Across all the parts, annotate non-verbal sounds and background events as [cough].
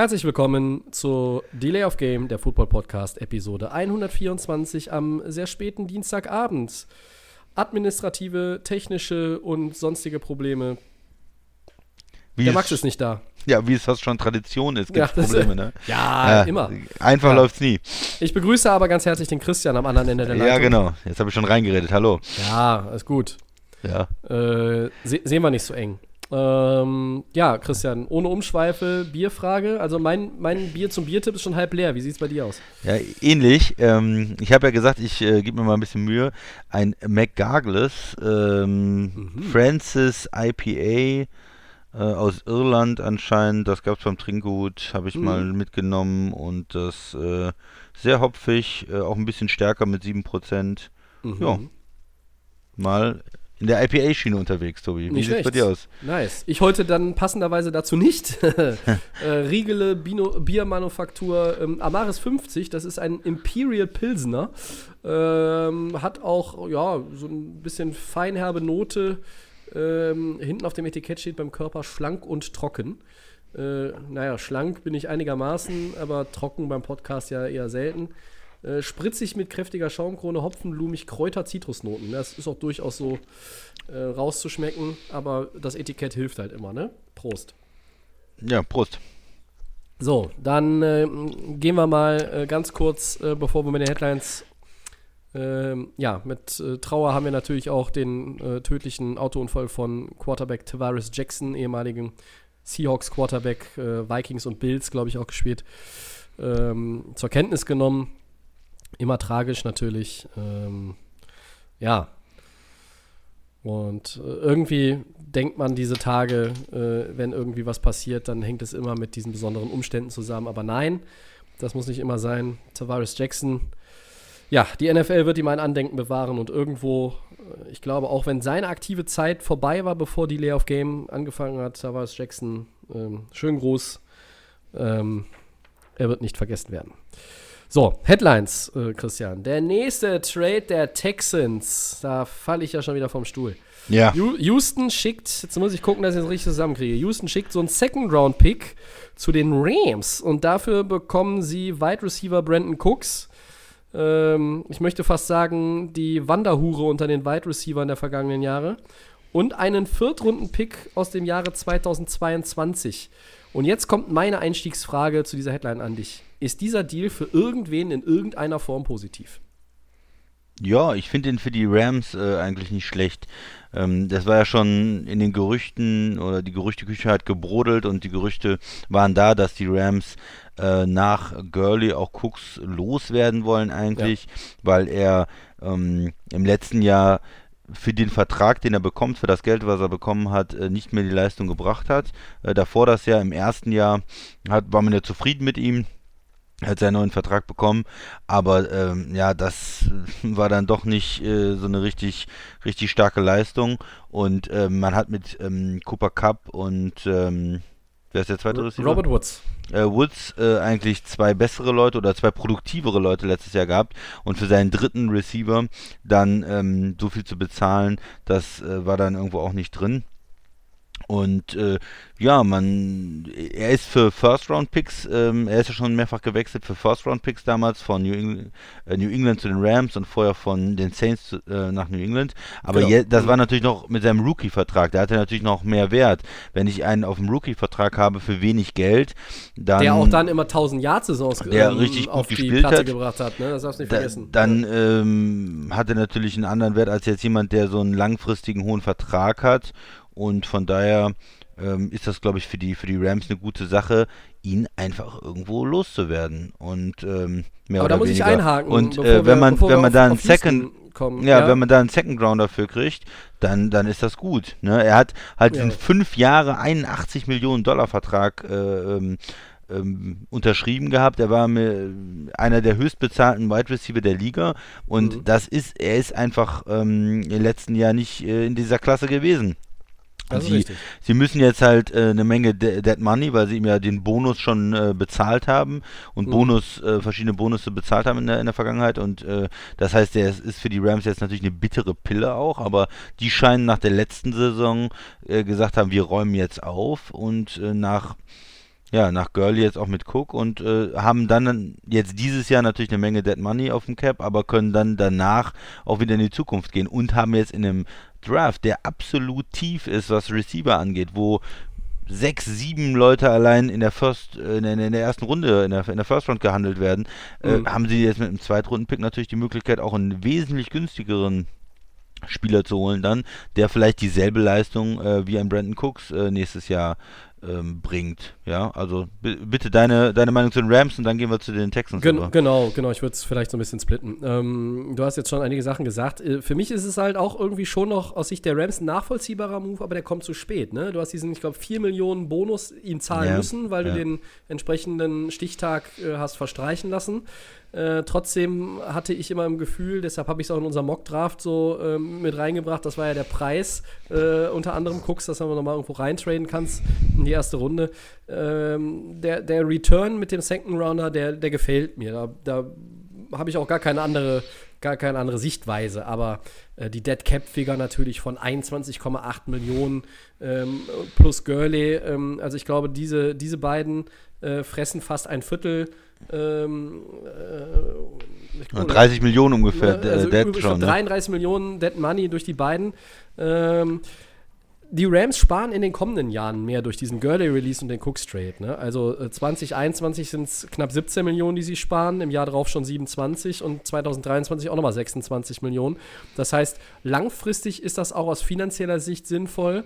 Herzlich willkommen zu Delay of Game, der Football Podcast, Episode 124 am sehr späten Dienstagabend. Administrative, technische und sonstige Probleme. Wie Der Max ist nicht da. Ja, wie es fast schon Tradition ist, gibt es das- Probleme, ne? [laughs] Ja, immer. Einfach Ja. läuft's nie. Ich begrüße aber ganz herzlich den Christian am anderen Ende der Leitung. Ja, genau. Jetzt habe ich schon reingeredet. Hallo. Ja, ist gut. Ja. Äh, se sehen wir nicht so eng. Ähm, ja, Christian, ohne Umschweife, Bierfrage. Also mein, mein Bier zum Biertipp ist schon halb leer. Wie sieht's bei dir aus? Ja, ähnlich. Ähm, ich habe ja gesagt, ich äh, gebe mir mal ein bisschen Mühe. Ein McGargles ähm, Mhm. Francis IPA äh, aus Irland anscheinend. Das gab es beim Trinkgut, habe ich Mhm. mal mitgenommen und das äh, sehr hopfig, äh, auch ein bisschen stärker mit 7%. Mhm. Ja. Mal in der IPA-Schiene unterwegs, Tobi. Wie Nicht sieht's bei dir aus? Nice. Ich heute dann passenderweise dazu nicht. [laughs] äh, Riegele Bino Biermanufaktur ähm, Amaris 50, das ist ein Imperial Pilsner. Ähm, hat auch, ja, so ein bisschen feinherbe Note. Ähm, hinten auf dem Etikett steht beim Körper schlank und trocken. Äh, naja, schlank bin ich einigermaßen, aber trocken beim Podcast ja eher selten. Äh, spritzig mit kräftiger Schaumkrone, Hopfenblumig, Kräuter, Zitrusnoten. Das ist auch durchaus so äh, rauszuschmecken, aber das Etikett hilft halt immer, ne? Prost. Ja, Prost. So, dann äh, gehen wir mal äh, ganz kurz, äh, bevor wir mit den Headlines. ähm, ja, mit Trauer haben wir natürlich auch den tödlichen Autounfall von Quarterback Tavares Jackson, ehemaligen Seahawks Quarterback, Vikings und Bills, glaube ich, auch gespielt, ähm, zur Kenntnis genommen. Immer tragisch natürlich. Ähm, ja. Und äh, irgendwie denkt man diese Tage, äh, wenn irgendwie was passiert, dann hängt es immer mit diesen besonderen Umständen zusammen. Aber nein, das muss nicht immer sein. Tavares Jackson, ja, die NFL wird ihm ein Andenken bewahren und irgendwo, äh, ich glaube, auch wenn seine aktive Zeit vorbei war, bevor die Lay of Game angefangen hat, Tavares Jackson, ähm, schön groß, ähm, er wird nicht vergessen werden. So, Headlines, äh, Christian. Der nächste Trade der Texans, da falle ich ja schon wieder vom Stuhl. Ja. Houston schickt, jetzt muss ich gucken, dass ich das richtig zusammenkriege. Houston schickt so einen Second-Round-Pick zu den Rams und dafür bekommen sie Wide Receiver Brandon Cooks. Ähm, ich möchte fast sagen, die Wanderhure unter den Wide Receivern der vergangenen Jahre. Und einen Viertrunden-Pick aus dem Jahre 2022. Und jetzt kommt meine Einstiegsfrage zu dieser Headline an dich. Ist dieser Deal für irgendwen in irgendeiner Form positiv? Ja, ich finde ihn für die Rams äh, eigentlich nicht schlecht. Ähm, das war ja schon in den Gerüchten oder die Gerüchteküche hat gebrodelt und die Gerüchte waren da, dass die Rams äh, nach Gurley auch Cooks loswerden wollen eigentlich, weil er ähm, im letzten Jahr für den Vertrag, den er bekommt, für das Geld, was er bekommen hat, äh, nicht mehr die Leistung gebracht hat. Äh, davor das Jahr, im ersten Jahr, hat, war man ja zufrieden mit ihm hat seinen neuen Vertrag bekommen, aber ähm, ja, das äh, [laughs] war dann doch nicht äh, so eine richtig, richtig starke Leistung und ähm, man hat mit ähm, Cooper Cup und ähm, wer ist der zweite Receiver? Robert Woods. äh, Woods äh, eigentlich zwei bessere Leute oder zwei produktivere Leute letztes Jahr gehabt und für seinen dritten Receiver dann ähm, so viel zu bezahlen, das äh, war dann irgendwo auch nicht drin. Und äh, ja, man, er ist für First-Round-Picks, ähm, er ist ja schon mehrfach gewechselt für First-Round-Picks damals von New England, äh, New England zu den Rams und vorher von den Saints zu, äh, nach New England. Aber Genau. je, das war natürlich noch mit seinem Rookie-Vertrag, da hat er natürlich noch mehr Wert. Wenn ich einen auf dem Rookie-Vertrag habe für wenig Geld, dann. Der auch dann immer 1000 Yard-Saisons Der richtig gut auf die gespielt Platte hat. gebracht hat. Ne? Das darfst du nicht Da, vergessen. dann ähm, hat er natürlich einen anderen Wert als jetzt jemand, der so einen langfristigen hohen Vertrag hat. Und von daher ähm, ist das, glaube ich, für die, für die Rams eine gute Sache, ihn einfach irgendwo loszuwerden. Und ähm, mehr Aber oder da muss weniger. ich einhaken. Und äh, wenn man, wir wenn man da einen Second, kommen. ja, wenn man da einen Second Round dafür kriegt, dann, dann ist das gut. Ne? Er hat halt Ja. diesen fünf Jahre 81 Millionen Dollar Vertrag äh, ähm, ähm, unterschrieben gehabt. Er war mir einer der höchstbezahlten Wide Receiver der Liga und Mhm. das ist, er ist einfach ähm, im letzten Jahr nicht äh, in dieser Klasse gewesen. Das sie, sie müssen jetzt halt äh, eine Menge De Dead Money, weil sie ihm ja den Bonus schon äh, bezahlt haben und Mhm. Bonus, äh, verschiedene Bonusse bezahlt haben in der, in der Vergangenheit. Und äh, das heißt, der ist, ist für die Rams jetzt natürlich eine bittere Pille auch, aber die scheinen nach der letzten Saison äh, gesagt haben, wir räumen jetzt auf und äh, nach ja, nach Gurley jetzt auch mit Cook und äh, haben dann jetzt dieses Jahr natürlich eine Menge Dead Money auf dem Cap, aber können dann danach auch wieder in die Zukunft gehen und haben jetzt in einem Draft, der absolut tief ist, was Receiver angeht, wo sechs, sieben Leute allein in der First, äh, in der, in der ersten Runde, in der, in der First Round gehandelt werden, äh, Mhm. haben sie jetzt mit einem Zweitrunden-Pick natürlich die Möglichkeit, auch einen wesentlich günstigeren Spieler zu holen dann, der vielleicht dieselbe Leistung äh, wie ein Brandon Cooks äh, nächstes Jahr ähm, bringt. Ja, also bi- bitte deine, deine Meinung zu den Rams und dann gehen wir zu den Texans. Gen genau, genau. Ich würde es vielleicht so ein bisschen splitten. Ähm, du hast jetzt schon einige Sachen gesagt. Äh, für mich ist es halt auch irgendwie schon noch aus Sicht der Rams ein nachvollziehbarer Move, aber der kommt zu spät. Ne? Du hast diesen, ich glaube, 4 Millionen Bonus ihm zahlen Ja, müssen, weil ja. du den entsprechenden Stichtag äh, hast verstreichen lassen. Äh, trotzdem hatte ich immer im Gefühl, deshalb habe ich es auch in unser Mock-Draft so ähm, mit reingebracht, das war ja der Preis, äh, unter anderem guckst, dass du nochmal irgendwo reintraden kannst in die erste Runde. Ähm, der, der Return mit dem Second Rounder, der, der gefällt mir. Da, da habe ich auch gar keine andere, gar keine andere Sichtweise. Aber äh, die Dead Cap Figure natürlich von 21,8 Millionen ähm, plus Gurley. Ähm, also ich glaube, diese, diese beiden äh, fressen fast ein Viertel. Ähm, äh, ich- Und 30 Millionen ungefähr, ja, also äh, Dead schon. glaub, Ne? 33 Millionen Dead Money durch die beiden. Ähm, die Rams sparen in den kommenden Jahren mehr durch diesen Gurley-Release und den Cooks-Trade. Ne? Also äh, 2021 sind es knapp 17 Millionen, die sie sparen, im Jahr darauf schon 27 und 2023 auch nochmal 26 Millionen. Das heißt, langfristig ist das auch aus finanzieller Sicht sinnvoll.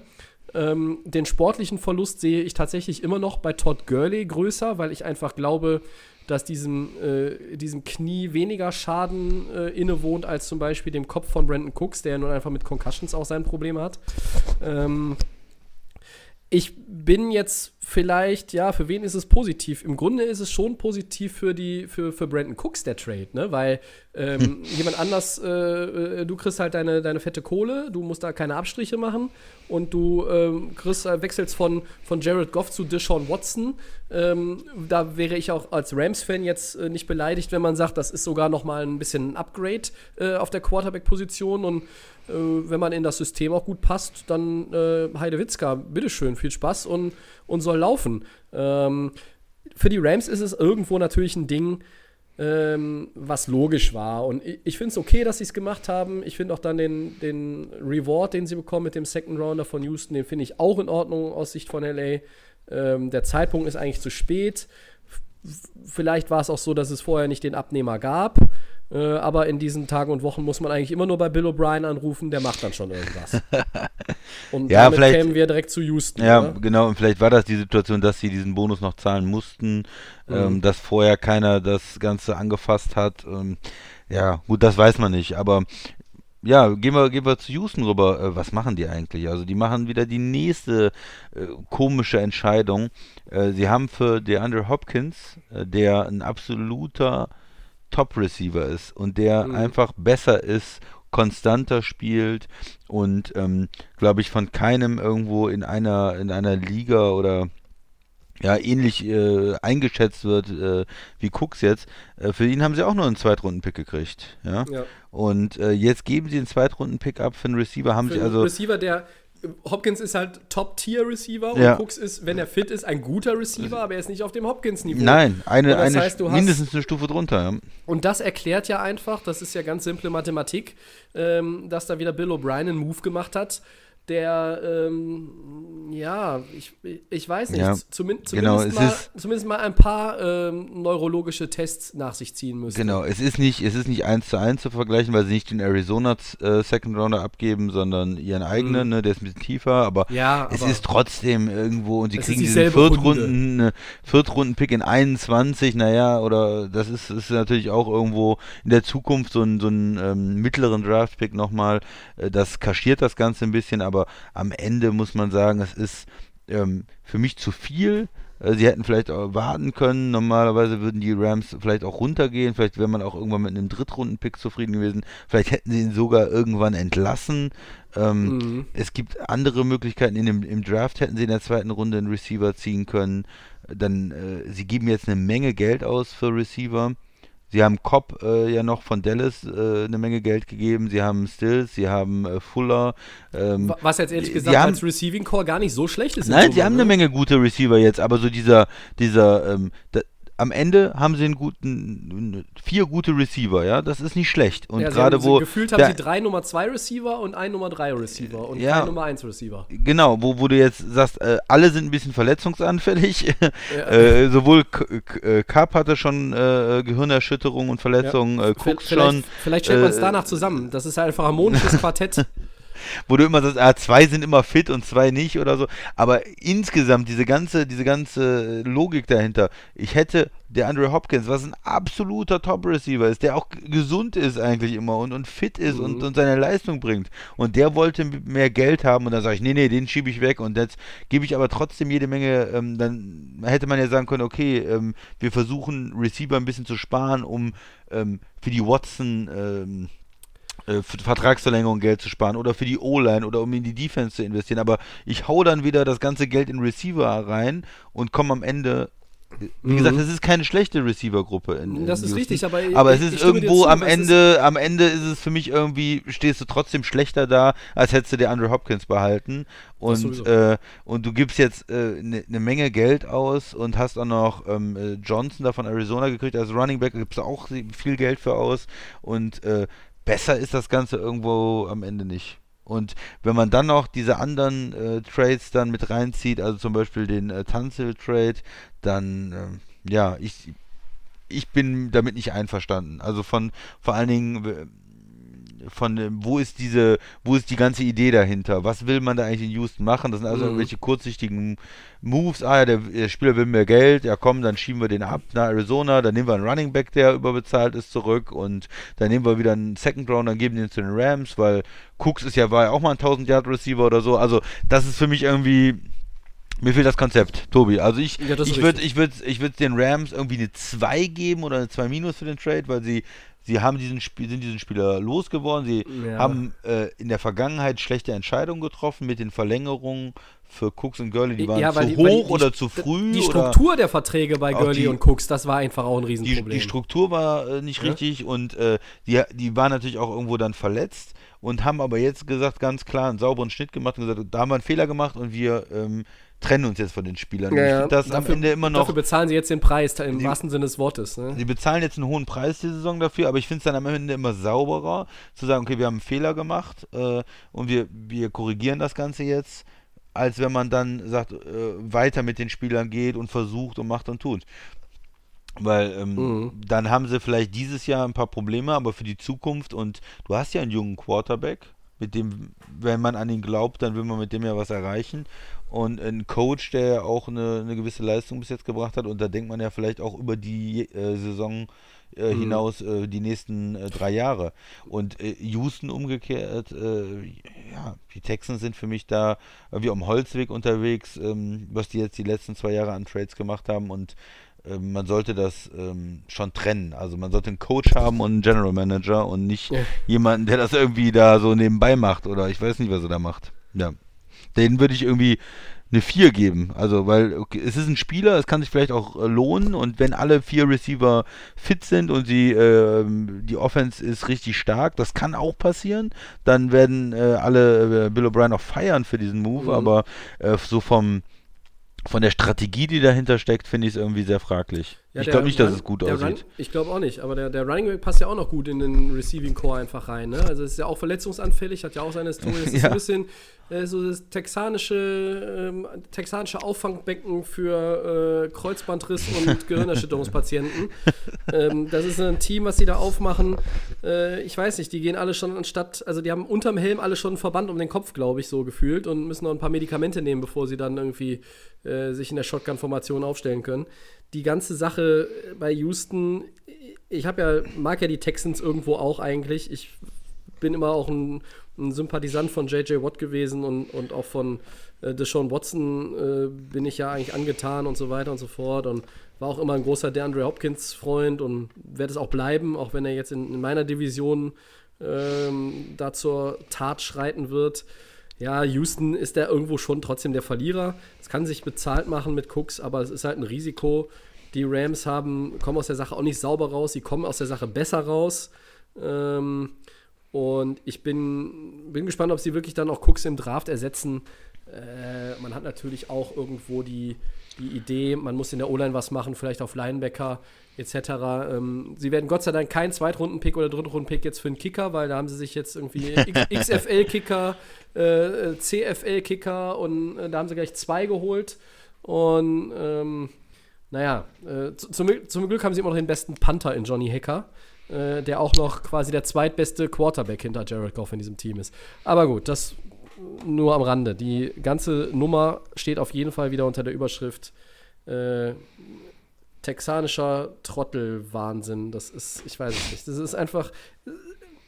Ähm, den sportlichen Verlust sehe ich tatsächlich immer noch bei Todd Gurley größer, weil ich einfach glaube, dass diesem, äh, diesem Knie weniger Schaden äh, innewohnt als zum Beispiel dem Kopf von Brandon Cooks, der nun einfach mit Concussions auch sein Problem hat. Ähm, ich bin jetzt vielleicht, ja, für wen ist es positiv? Im Grunde ist es schon positiv für die, für, für Brandon Cooks der Trade, ne? Weil ähm, jemand anders, äh, äh, du kriegst halt deine, deine fette Kohle, du musst da keine Abstriche machen und du ähm, kriegst, äh, wechselst von, von Jared Goff zu Deshaun Watson. Ähm, da wäre ich auch als Rams-Fan jetzt äh, nicht beleidigt, wenn man sagt, das ist sogar noch mal ein bisschen ein Upgrade äh, auf der Quarterback-Position und äh, wenn man in das System auch gut passt, dann äh, Heide Witzka, bitteschön, viel Spaß und, und soll laufen. Ähm, für die Rams ist es irgendwo natürlich ein Ding, ähm, was logisch war. Und ich, ich finde es okay, dass sie es gemacht haben. Ich finde auch dann den, den Reward, den sie bekommen mit dem Second Rounder von Houston, den finde ich auch in Ordnung aus Sicht von LA. Ähm, der Zeitpunkt ist eigentlich zu spät. F- Vielleicht war es auch so, dass es vorher nicht den Abnehmer gab. Äh, aber in diesen Tagen und Wochen muss man eigentlich immer nur bei Bill O'Brien anrufen, der macht dann schon irgendwas. [laughs] Und Ja, damit vielleicht- kämen wir direkt zu Houston. Ja, oder? genau, und vielleicht war das die Situation, dass sie diesen Bonus noch zahlen mussten, ähm, dass vorher keiner das Ganze angefasst hat. Ähm, ja, gut, das weiß man nicht, aber ja, gehen wir, gehen wir zu Houston rüber. Äh, was machen die eigentlich? Also die machen wieder die nächste äh, komische Entscheidung. Äh, sie haben für DeAndre Hopkins, äh, der ein absoluter Top-Receiver ist und der Mhm. einfach besser ist, konstanter spielt und ähm, glaube ich von keinem irgendwo in einer in einer Liga oder ja ähnlich äh, eingeschätzt wird äh, wie Cooks jetzt. Äh, für ihn haben sie auch nur einen Zweitrunden-Pick gekriegt, ja. Ja. Und äh, jetzt geben sie einen Zweitrunden-Pick ab für einen Receiver, haben Für sie also Receiver, der Hopkins ist halt Top-Tier-Receiver Ja. und Cooks ist, wenn er fit ist, ein guter Receiver, aber er ist nicht auf dem Hopkins-Niveau. Nein, eine, eine heißt, mindestens eine Stufe drunter. Ja. Und das erklärt ja einfach, das ist ja ganz simple Mathematik, ähm, dass da wieder Bill O'Brien einen Move gemacht hat, der, ähm, ja, ich, ich weiß nicht, Ja, genau, zumindest, es mal, ist- zumindest mal ein paar ähm, neurologische Tests nach sich ziehen müsste. Genau, es ist nicht, es ist nicht eins zu eins zu vergleichen, weil sie nicht den Arizona äh, Second Rounder abgeben, sondern ihren eigenen, ne, der ist ein bisschen tiefer, aber Mhm. Ja, es aber- ist trotzdem irgendwo und sie kriegen diesen Viertrunden, ne, Viertrunden-Pick in 21, naja, oder das ist, ist natürlich auch irgendwo in der Zukunft so ein, so ein ähm, mittleren Draft-Pick nochmal, äh, das kaschiert das Ganze ein bisschen, aber am Ende muss man sagen, es ist ähm, für mich zu viel Äh, sie hätten vielleicht auch warten können. Normalerweise würden die Rams vielleicht auch runtergehen. Vielleicht wäre man auch irgendwann mit einem Drittrunden-Pick zufrieden gewesen. Vielleicht hätten sie ihn sogar irgendwann entlassen. Ähm, mhm. Es gibt andere Möglichkeiten. In dem, Im Draft hätten sie in der zweiten Runde einen Receiver ziehen können. Dann, äh, sie geben jetzt eine Menge Geld aus für Receiver. Sie haben Cobb äh, ja noch von Dallas äh, eine Menge Geld gegeben. Sie haben Stills, sie haben äh, Fuller. Ähm, Was jetzt ehrlich gesagt haben, als Receiving Core gar nicht so schlecht ist. Nein, sie haben ne? eine Menge gute Receiver jetzt, aber so dieser, dieser, ähm, da, am Ende haben sie einen guten, vier gute Receiver, ja, das ist nicht schlecht. Und ja, gerade wo. Gefühlt haben sie drei Nummer 2 Receiver und ein Nummer 3 Receiver und ja, kein Nummer 1 Receiver. Genau, wo, wo du jetzt sagst, äh, alle sind ein bisschen verletzungsanfällig. [laughs] Ja. äh, sowohl äh, Cup hatte schon äh, Gehirnerschütterung und Verletzungen, ja. Äh, Cooks vielleicht, schon. Vielleicht stellt man es äh, danach zusammen. Das ist einfach ein harmonisches [laughs] Quartett. Wo du immer sagst, ah, zwei sind immer fit und zwei nicht oder so. Aber insgesamt diese ganze, diese ganze Logik dahinter. Ich hätte der Andrew Hopkins, was ein absoluter Top-Receiver ist, der auch gesund ist eigentlich immer und, und fit ist mhm. und, und seine Leistung bringt. Und der wollte mehr Geld haben und dann sage ich, nee, nee, den schiebe ich weg und jetzt gebe ich aber trotzdem jede Menge, ähm, dann hätte man ja sagen können, okay, ähm, wir versuchen Receiver ein bisschen zu sparen, um ähm, für die Watson ähm, äh, für Vertragsverlängerung Geld zu sparen oder für die O-Line oder um in die Defense zu investieren. Aber ich hau dann wieder das ganze Geld in Receiver rein und komme am Ende wie gesagt, es mhm. ist keine schlechte Receiver-Gruppe. In, das in ist richtig, aber, aber es ist irgendwo zu, am Ende, am Ende ist es für mich irgendwie, stehst du trotzdem schlechter da, als hättest du dir Andrew Hopkins behalten. Und, äh, und du gibst jetzt eine äh, ne, ne Menge Geld aus und hast auch noch ähm, äh, Johnson da von Arizona gekriegt als Running Back, gibst du auch viel Geld für aus. Und äh, besser ist das Ganze irgendwo am Ende nicht. Und wenn man dann noch diese anderen äh, Trades dann mit reinzieht, also zum Beispiel den äh, Tanzel-Trade, dann, äh, ja, ich, ich bin damit nicht einverstanden. Also von vor allen Dingen von wo ist diese, wo ist die ganze Idee dahinter? Was will man da eigentlich in Houston machen? Das sind also mhm. irgendwelche kurzsichtigen Moves. Ah ja, der, der, Spieler will mehr Geld, ja komm, dann schieben wir den ab nach Arizona, dann nehmen wir einen Running Back, der überbezahlt ist, zurück und dann nehmen wir wieder einen Second Round, dann geben den zu den Rams, weil Cooks ist ja, war ja auch mal ein 1000 Yard Receiver oder so. Also das ist für mich irgendwie mir fehlt das Konzept, Tobi. Also ich, ja, ich würde ich würd, ich würd den Rams irgendwie eine 2 geben oder eine 2 minus für den Trade, weil sie Sie haben diesen Spiel, sind diesen Spieler losgeworden. Sie ja. haben äh, in der Vergangenheit schlechte Entscheidungen getroffen mit den Verlängerungen für Cooks und Gurley. Die waren ja, zu die, hoch die, oder zu früh. Die Struktur der Verträge bei Gurley und Cooks, das war einfach auch ein Riesenproblem. Die, Struktur war äh, nicht richtig und äh, die, die waren natürlich auch irgendwo dann verletzt und haben aber jetzt gesagt, ganz klar einen sauberen Schnitt gemacht und gesagt, da haben wir einen Fehler gemacht und wir ähm, trennen uns jetzt von den Spielern. Ja, ja. das dafür, am Ende immer noch. Dafür bezahlen sie jetzt den Preis, im die, wahrsten Sinne des Wortes. Ne? Sie bezahlen jetzt einen hohen Preis die Saison dafür, aber ich finde es dann am Ende immer sauberer, zu sagen, okay, wir haben einen Fehler gemacht äh, und wir, wir korrigieren das Ganze jetzt, als wenn man dann sagt, äh, weiter mit den Spielern geht und versucht und macht und tut. Weil ähm, mhm. dann haben sie vielleicht dieses Jahr ein paar Probleme, aber für die Zukunft und du hast ja einen jungen Quarterback, mit dem, wenn man an ihn glaubt, dann will man mit dem ja was erreichen und ein Coach, der auch eine, eine, gewisse Leistung bis jetzt gebracht hat. Und da denkt man ja vielleicht auch über die äh, Saison äh, mhm. hinaus äh, die nächsten äh, drei Jahre. Und äh, Houston umgekehrt, äh, ja, die Texans sind für mich da wie am Holzweg unterwegs, ähm, was die jetzt die letzten zwei Jahre an Trades gemacht haben. Und man sollte das ähm, schon trennen. Also man sollte einen Coach haben und einen General Manager und nicht ja. jemanden, der das irgendwie da so nebenbei macht oder ich weiß nicht, was er da macht. Ja den würde ich irgendwie eine 4 geben. Also, weil okay, es ist ein Spieler, es kann sich vielleicht auch äh, lohnen und wenn alle vier Receiver fit sind und sie, äh, die Offense ist richtig stark, das kann auch passieren, dann werden äh, alle äh, Bill O'Brien auch feiern für diesen Move, mhm. aber äh, so vom von der Strategie, die dahinter steckt, finde ich es irgendwie sehr fraglich. Ja, ich glaube nicht, dass es gut aussieht. Run, ich glaube auch nicht, aber der, der Running Back passt ja auch noch gut in den Receiving Core einfach rein. Ne? Also ist ja auch verletzungsanfällig, hat ja auch seine Historie. Das [laughs] ist ja. ein bisschen äh, so das texanische, ähm, texanische Auffangbecken für äh, Kreuzbandriss und [laughs] Gehirnerschütterungspatienten. ähm, das ist ein Team, was sie da aufmachen. Äh, ich weiß nicht, die gehen alle schon anstatt, also die haben unterm Helm alle schon einen Verband um den Kopf, glaube ich, so gefühlt und müssen noch ein paar Medikamente nehmen, bevor sie dann irgendwie äh, sich in der Shotgun-Formation aufstellen können die ganze Sache bei Houston, ich habe ja, mag ja die Texans irgendwo auch eigentlich. Ich bin immer auch ein, ein Sympathisant von J.J. Watt gewesen und, und auch von äh, Deshaun Watson äh, bin ich ja eigentlich angetan und so weiter und so fort und war auch immer ein großer DeAndre Hopkins-Freund und werde es auch bleiben, auch wenn er jetzt in, in meiner Division ähm, da zur Tat schreiten wird. Ja, Houston ist da irgendwo schon trotzdem der Verlierer. Es kann sich bezahlt machen mit Cooks, aber es ist halt ein Risiko. Die Rams haben, kommen aus der Sache auch nicht sauber raus, sie kommen aus der Sache besser raus. Ähm, und ich bin, bin gespannt, ob sie wirklich dann auch Cooks im Draft ersetzen. Äh, man hat natürlich auch irgendwo die, die Idee, man muss in der O-Line was machen, vielleicht auf Linebacker etc. Ähm, sie werden Gott sei Dank keinen Zweitrunden-Pick oder Drittrunden-Pick jetzt für einen Kicker, weil da haben sie sich jetzt irgendwie [laughs] XFL-Kicker, äh, CFL-Kicker und äh, da haben sie gleich zwei geholt. Und ähm, naja, äh, zum, zum Glück haben sie immer noch den besten Panther in Johnny Hacker äh, der auch noch quasi der zweitbeste Quarterback hinter Jared Goff in diesem Team ist. Aber gut, das nur am Rande. Die ganze Nummer steht auf jeden Fall wieder unter der Überschrift äh, texanischer Trottelwahnsinn. Das ist, ich weiß es nicht. Das ist einfach,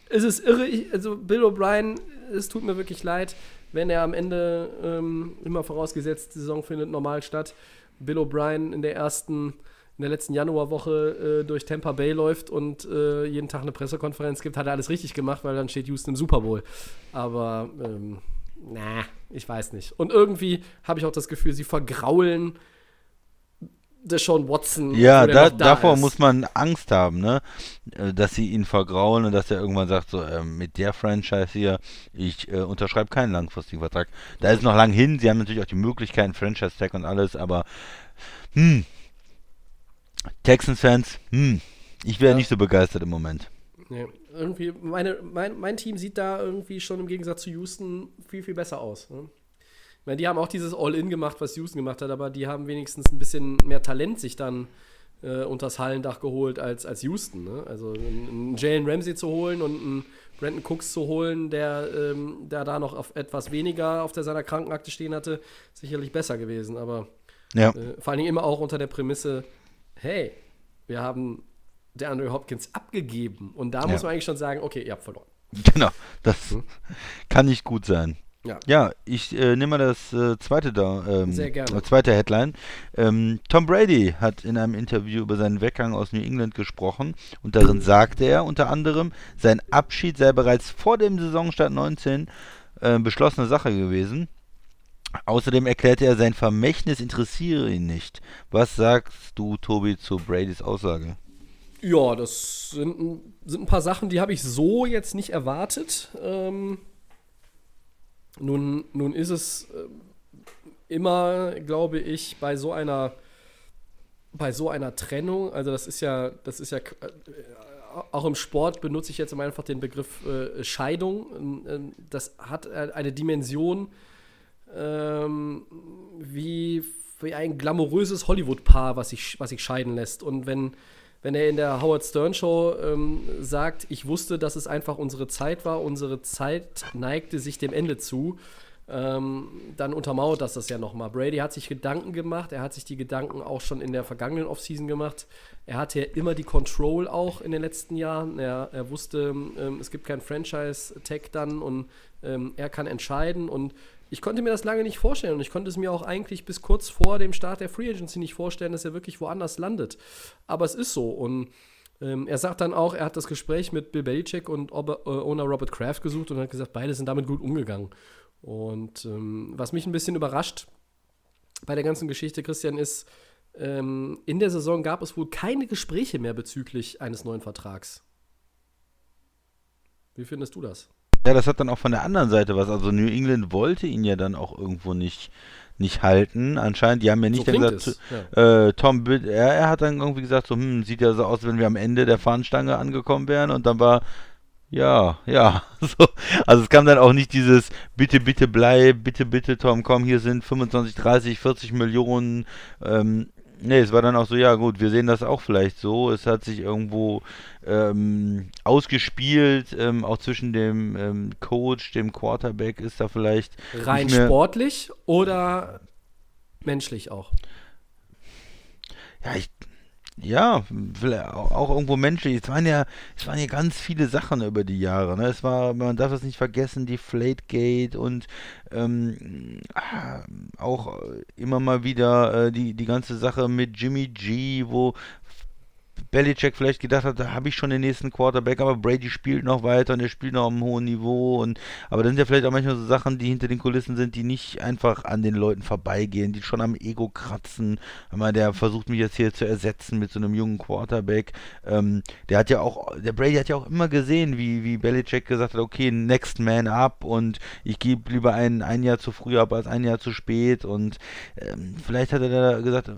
es ist irre. Ich, also Bill O'Brien, es tut mir wirklich leid, wenn er am Ende ähm, immer vorausgesetzt, die Saison findet normal statt. Bill O'Brien in der ersten in der letzten Januarwoche äh, durch Tampa Bay läuft und äh, jeden Tag eine Pressekonferenz gibt, hat er alles richtig gemacht, weil dann steht Houston im Super Bowl. Aber, ähm, na, ich weiß nicht. Und irgendwie habe ich auch das Gefühl, sie vergraulen Deshaun Watson. Ja, da, da davor ist. muss man Angst haben, ne? Äh, dass sie ihn vergraulen und dass er irgendwann sagt, so, äh, mit der Franchise hier, ich äh, unterschreibe keinen langfristigen Vertrag. Da ist noch lang hin, sie haben natürlich auch die Möglichkeiten, Franchise-Tag und alles, aber hm, Texans-Fans, hm, ich wäre ja. nicht so begeistert im Moment. Nee, irgendwie, meine, mein, mein Team sieht da irgendwie schon im Gegensatz zu Houston viel, viel besser aus. Ne? Ich meine, die haben auch dieses All-In gemacht, was Houston gemacht hat, aber die haben wenigstens ein bisschen mehr Talent sich dann äh, unters Hallendach geholt als, als Houston. Ne? Also einen Jalen Ramsey zu holen und einen Brandon Cooks zu holen, der, ähm, der da noch auf etwas weniger auf der seiner Krankenakte stehen hatte, sicherlich besser gewesen. Aber ja. äh, vor allen Dingen immer auch unter der Prämisse, hey, wir haben der Andrew Hopkins abgegeben. Und da ja. muss man eigentlich schon sagen, okay, ihr habt verloren. Genau, das hm? kann nicht gut sein. Ja, ja ich äh, nehme mal das äh, zweite da. Ähm, Sehr gerne. Zweite Headline. Ähm, Tom Brady hat in einem Interview über seinen Weggang aus New England gesprochen und darin sagte er unter anderem, sein Abschied sei bereits vor dem Saisonstart 19 äh, beschlossene Sache gewesen. Außerdem erklärte er, sein Vermächtnis interessiere ihn nicht. Was sagst du, Tobi, zu Bradys Aussage? Ja, das sind, sind ein paar Sachen, die habe ich so jetzt nicht erwartet. Ähm, nun, nun ist es äh, immer, glaube ich, bei so einer bei so einer Trennung, also das ist ja, das ist ja äh, auch im Sport benutze ich jetzt einfach den Begriff äh, Scheidung. Ähm, ähm, das hat eine Dimension, ähm, wie, wie ein glamouröses Hollywood-Paar, was sich, was sich scheiden lässt. Und wenn, wenn er in der Howard Stern Show ähm, sagt, ich wusste, dass es einfach unsere Zeit war, unsere Zeit neigte sich dem Ende zu, ähm, dann untermauert das das ja nochmal. Brady hat sich Gedanken gemacht, er hat sich die Gedanken auch schon in der vergangenen Offseason gemacht. Er hatte ja immer die Control auch in den letzten Jahren. Er, er wusste, ähm, es gibt keinen Franchise-Tag dann und ähm, er kann entscheiden und ich konnte mir das lange nicht vorstellen und ich konnte es mir auch eigentlich bis kurz vor dem Start der Free Agency nicht vorstellen, dass er wirklich woanders landet. Aber es ist so und ähm, er sagt dann auch, er hat das Gespräch mit Bill Belichick und Ober, äh, Owner Robert Kraft gesucht und hat gesagt, beide sind damit gut umgegangen. Und ähm, was mich ein bisschen überrascht bei der ganzen Geschichte, Christian, ist, ähm, in der Saison gab es wohl keine Gespräche mehr bezüglich eines neuen Vertrags. Wie findest du das? Ja, das hat dann auch von der anderen Seite was. Also New England wollte ihn ja dann auch irgendwo nicht, nicht halten. Anscheinend, die haben ja nicht so dann gesagt, ja. äh, Tom, er, er hat dann irgendwie gesagt, so, hm, sieht ja so aus, wenn wir am Ende der Fahnenstange angekommen wären. Und dann war, ja, ja. [laughs] So. Also es kam dann auch nicht dieses, bitte, bitte bleib, bitte, bitte Tom, komm, hier sind 25, 30, 40 Millionen. Ähm, Nee, es war dann auch so, ja gut, wir sehen das auch vielleicht so. Es hat sich irgendwo ähm, ausgespielt, ähm, auch zwischen dem ähm, Coach, dem Quarterback ist da vielleicht. Rein sportlich oder menschlich auch? Ja, ich, ja, auch irgendwo menschlich. Es waren ja, es waren ja ganz viele Sachen über die Jahre. Ne? Es war, man darf das nicht vergessen, die Flategate und ähm, auch immer mal wieder äh, die, die ganze Sache mit Jimmy G, wo Belichick vielleicht gedacht hat, da habe ich schon den nächsten Quarterback, aber Brady spielt noch weiter und er spielt noch auf einem hohen Niveau. Und, aber das sind ja vielleicht auch manchmal so Sachen, die hinter den Kulissen sind, die nicht einfach an den Leuten vorbeigehen, die schon am Ego kratzen. Mal, der versucht mich jetzt hier zu ersetzen mit so einem jungen Quarterback. Ähm, der hat ja auch, der Brady hat ja auch immer gesehen, wie, wie Belichick gesagt hat, okay, next man up und ich gebe lieber ein, ein Jahr zu früh ab als ein Jahr zu spät. Und ähm, vielleicht hat er da gesagt,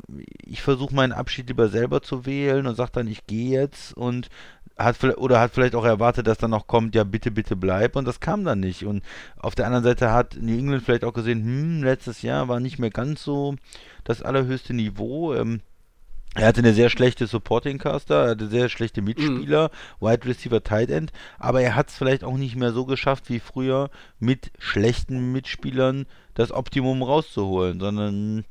ich versuche meinen Abschied lieber selber zu wählen und sagt dann, ich gehe jetzt und hat oder hat vielleicht auch erwartet, dass dann noch kommt, ja bitte, bitte bleib und das kam dann nicht. Und auf der anderen Seite hat New England vielleicht auch gesehen, hm, letztes Jahr war nicht mehr ganz so das allerhöchste Niveau. Ähm, er hatte eine sehr schlechte Supporting Caster, er hatte sehr schlechte Mitspieler, mhm. Wide Receiver, Tight End, aber er hat es vielleicht auch nicht mehr so geschafft wie früher mit schlechten Mitspielern das Optimum rauszuholen, sondern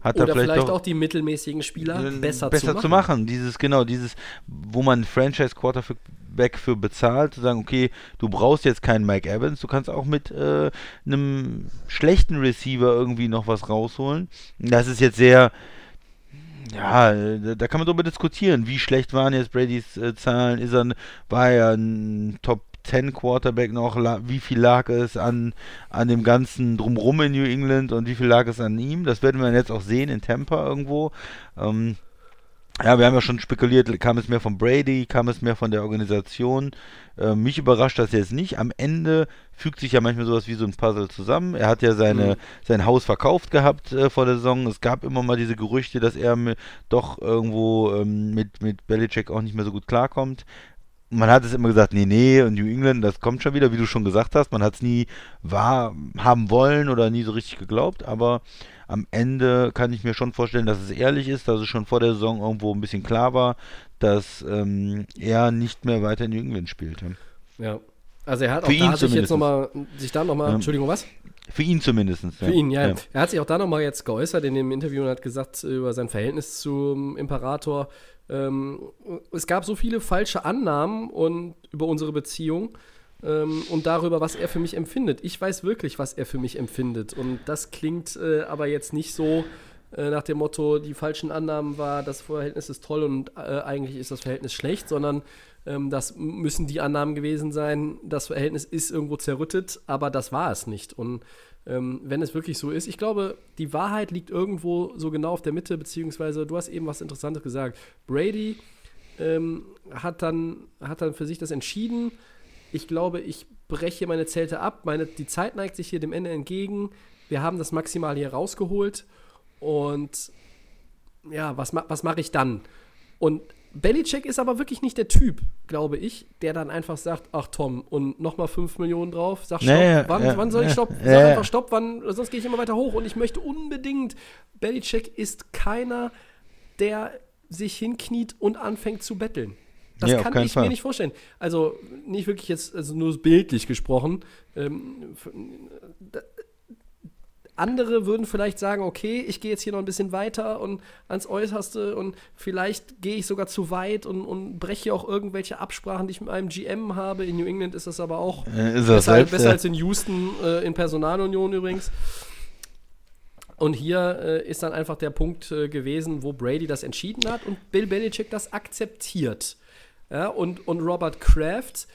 hat Oder er vielleicht, vielleicht auch, die mittelmäßigen Spieler besser, besser zu, machen. zu machen. Dieses, genau, dieses, wo man Franchise Quarterback für bezahlt, zu sagen, okay, du brauchst jetzt keinen Mike Evans, du kannst auch mit äh, einem schlechten Receiver irgendwie noch was rausholen. Das ist jetzt sehr, ja, da kann man darüber diskutieren, wie schlecht waren jetzt Bradys äh, Zahlen, ist er, war er ein Top 10 Quarterback noch, wie viel lag es an, an dem ganzen Drumrum in New England und wie viel lag es an ihm. Das werden wir jetzt auch sehen in Tampa irgendwo. Ähm, ja, wir haben ja schon spekuliert, kam es mehr von Brady, kam es mehr von der Organisation. Äh, mich überrascht das jetzt nicht. Am Ende fügt sich ja manchmal sowas wie so ein Puzzle zusammen. Er hat ja seine, mhm. sein Haus verkauft gehabt äh, vor der Saison. Es gab immer mal diese Gerüchte, dass er mit, doch irgendwo ähm, mit, mit Belichick auch nicht mehr so gut klarkommt man hat es immer gesagt, nee, nee, und New England, das kommt schon wieder, wie du schon gesagt hast. Man hat es nie wahr haben wollen oder nie so richtig geglaubt, aber am Ende kann ich mir schon vorstellen, dass es ehrlich ist, dass es schon vor der Saison irgendwo ein bisschen klar war, dass ähm, er nicht mehr weiter in New England spielte. Ja. Also er hat Für auch da sich jetzt nochmal, sich da nochmal, ja. Entschuldigung, was? Für ihn zumindest. Ja. Für ihn, ja. ja. Er hat sich auch da nochmal jetzt geäußert in dem Interview und hat gesagt über sein Verhältnis zum Imperator, ähm, es gab so viele falsche Annahmen und über unsere Beziehung ähm, und darüber, was er für mich empfindet. Ich weiß wirklich, was er für mich empfindet. Und das klingt äh, aber jetzt nicht so äh, nach dem Motto, die falschen Annahmen war, das Verhältnis ist toll und äh, eigentlich ist das Verhältnis schlecht, sondern ähm, das müssen die Annahmen gewesen sein, das Verhältnis ist irgendwo zerrüttet, aber das war es nicht. Und ähm, wenn es wirklich so ist. Ich glaube, die Wahrheit liegt irgendwo so genau auf der Mitte, beziehungsweise du hast eben was Interessantes gesagt. Brady ähm, hat, dann, hat dann für sich das entschieden. Ich glaube, ich breche meine Zelte ab. Meine, die Zeit neigt sich hier dem Ende entgegen. Wir haben das maximal hier rausgeholt. Und ja, was, was mache ich dann? Und Belichick ist aber wirklich nicht der Typ, glaube ich, der dann einfach sagt, ach Tom, und nochmal 5 Millionen drauf, sag stopp, nee, wann, ja, wann soll ich stopp? Sag einfach stopp, wann, sonst gehe ich immer weiter hoch und ich möchte unbedingt, Belichick ist keiner, der sich hinkniet und anfängt zu betteln. Das ja, kann ich Fall. mir nicht vorstellen. Also nicht wirklich jetzt, also nur bildlich gesprochen. Ähm, andere würden vielleicht sagen, okay, ich gehe jetzt hier noch ein bisschen weiter und ans Äußerste und vielleicht gehe ich sogar zu weit und, und breche auch irgendwelche Absprachen, die ich mit meinem GM habe. In New England ist das aber auch äh, besser, selbst, besser ja. als in Houston, äh, in Personalunion übrigens. Und hier äh, ist dann einfach der Punkt äh, gewesen, wo Brady das entschieden hat und Bill Belichick das akzeptiert. Ja, und, und Robert Kraft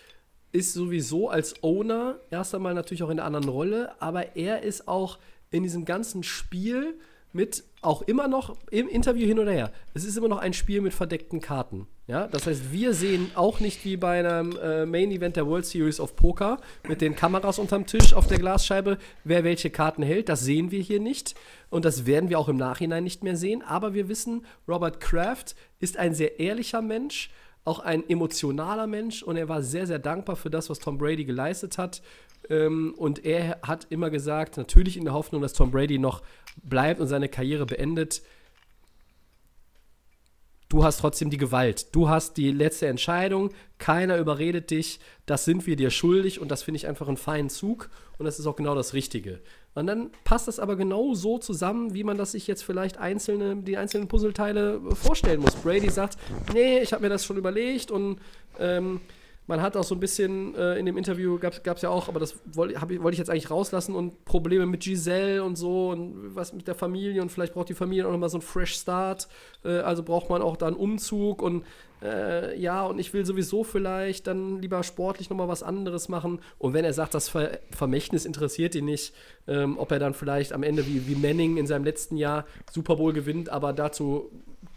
ist sowieso als Owner erst einmal natürlich auch in einer anderen Rolle, aber er ist auch in diesem ganzen Spiel mit auch immer noch im Interview hin oder her. Es ist immer noch ein Spiel mit verdeckten Karten. Ja, das heißt, wir sehen auch nicht wie bei einem äh, Main Event der World Series of Poker mit den Kameras unterm Tisch auf der Glasscheibe, wer welche Karten hält. Das sehen wir hier nicht und das werden wir auch im Nachhinein nicht mehr sehen. Aber wir wissen, Robert Kraft ist ein sehr ehrlicher Mensch, auch ein emotionaler Mensch und er war sehr, sehr dankbar für das, was Tom Brady geleistet hat. Ähm, und er hat immer gesagt, natürlich in der Hoffnung, dass Tom Brady noch bleibt und seine Karriere beendet. du hast trotzdem die Gewalt. Du hast die letzte Entscheidung, keiner überredet dich, das sind wir dir schuldig und das finde ich einfach einen feinen Zug und das ist auch genau das Richtige. Und dann passt das aber genau so zusammen, wie man das sich jetzt vielleicht einzelne, die einzelnen Puzzleteile vorstellen muss. Brady sagt, nee, ich habe mir das schon überlegt und ähm, man hat auch so ein bisschen äh, in dem Interview, gab es ja auch, aber das wollte wollt ich jetzt eigentlich rauslassen und Probleme mit Giselle und so und was mit der Familie und vielleicht braucht die Familie auch nochmal so einen Fresh Start. Äh, also braucht man auch da einen Umzug und äh, ja, und ich will sowieso vielleicht dann lieber sportlich nochmal was anderes machen. Und wenn er sagt, das Ver Vermächtnis interessiert ihn nicht, ähm, ob er dann vielleicht am Ende wie, wie Manning in seinem letzten Jahr Super Bowl gewinnt, aber dazu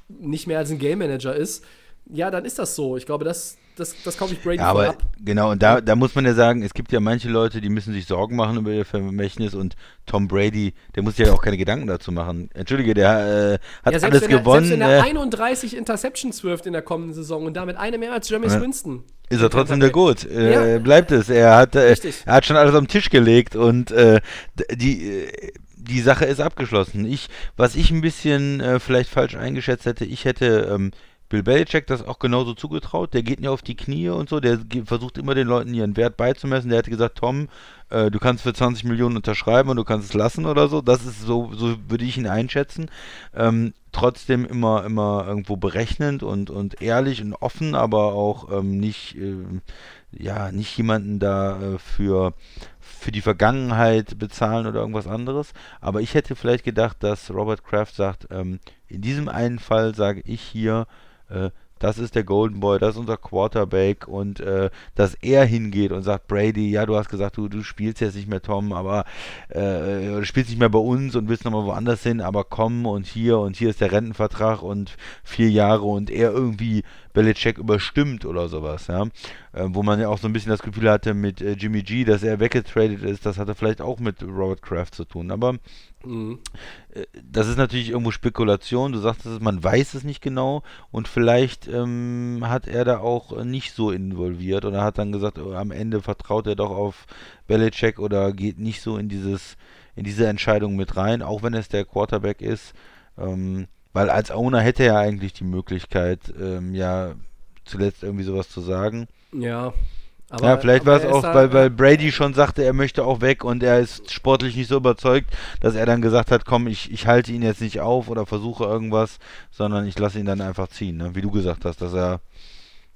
nicht mehr als ein Game Manager ist, ja, dann ist das so. Ich glaube, das, das, das kaufe ich Brady ja, aber ab. Genau, und da, da muss man ja sagen, es gibt ja manche Leute, die müssen sich Sorgen machen über ihr Vermächtnis und Tom Brady, der muss sich ja auch keine Gedanken dazu machen. Entschuldige, der äh, hat ja, alles wenn gewonnen. Er, selbst wenn er äh, 31 Interceptions wirft in der kommenden Saison und damit eine mehr als James Ja. Winston. ist er trotzdem der Gut. Äh, Ja. Bleibt es. Er hat, äh, er hat schon alles am Tisch gelegt und äh, die, äh, die Sache ist abgeschlossen. Ich, was ich ein bisschen äh, vielleicht falsch eingeschätzt hätte, ich hätte ähm, Bill Belichick das auch genauso zugetraut. Der geht nicht auf die Knie und so. Der versucht immer den Leuten ihren Wert beizumessen. Der hätte gesagt, Tom, äh, du kannst für 20 Millionen unterschreiben und du kannst es lassen oder so. Das ist so, so würde ich ihn einschätzen. Ähm, trotzdem immer, immer irgendwo berechnend und, und ehrlich und offen, aber auch ähm, nicht, ähm, ja, nicht jemanden da äh, für, für die Vergangenheit bezahlen oder irgendwas anderes. Aber ich hätte vielleicht gedacht, dass Robert Kraft sagt, ähm, in diesem einen Fall sage ich hier, äh, das ist der Golden Boy, das ist unser Quarterback und äh, dass er hingeht und sagt, Brady, ja, du hast gesagt, du, du spielst jetzt nicht mehr Tom, aber äh, du spielst nicht mehr bei uns und willst nochmal woanders hin, aber komm und hier und hier ist der Rentenvertrag und vier Jahre und er irgendwie Belichick überstimmt oder sowas, ja. Äh, wo man ja auch so ein bisschen das Gefühl hatte mit äh, Jimmy G, dass er weggetradet ist, das hatte vielleicht auch mit Robert Kraft zu tun, aber Mhm. äh, das ist natürlich irgendwo Spekulation. Du sagst es, man weiß es nicht genau und vielleicht ähm, hat er da auch nicht so involviert oder hat dann gesagt, oh, am Ende vertraut er doch auf Belichick oder geht nicht so in dieses in diese Entscheidung mit rein, auch wenn es der Quarterback ist. Ähm, weil als Owner hätte er eigentlich die Möglichkeit, ähm, ja zuletzt irgendwie sowas zu sagen. Ja. Aber, ja, vielleicht war es auch, da- weil, weil Brady schon sagte, er möchte auch weg und er ist sportlich nicht so überzeugt, dass er dann gesagt hat, komm, ich, ich halte ihn jetzt nicht auf oder versuche irgendwas, sondern ich lasse ihn dann einfach ziehen, ne? wie du gesagt hast, dass er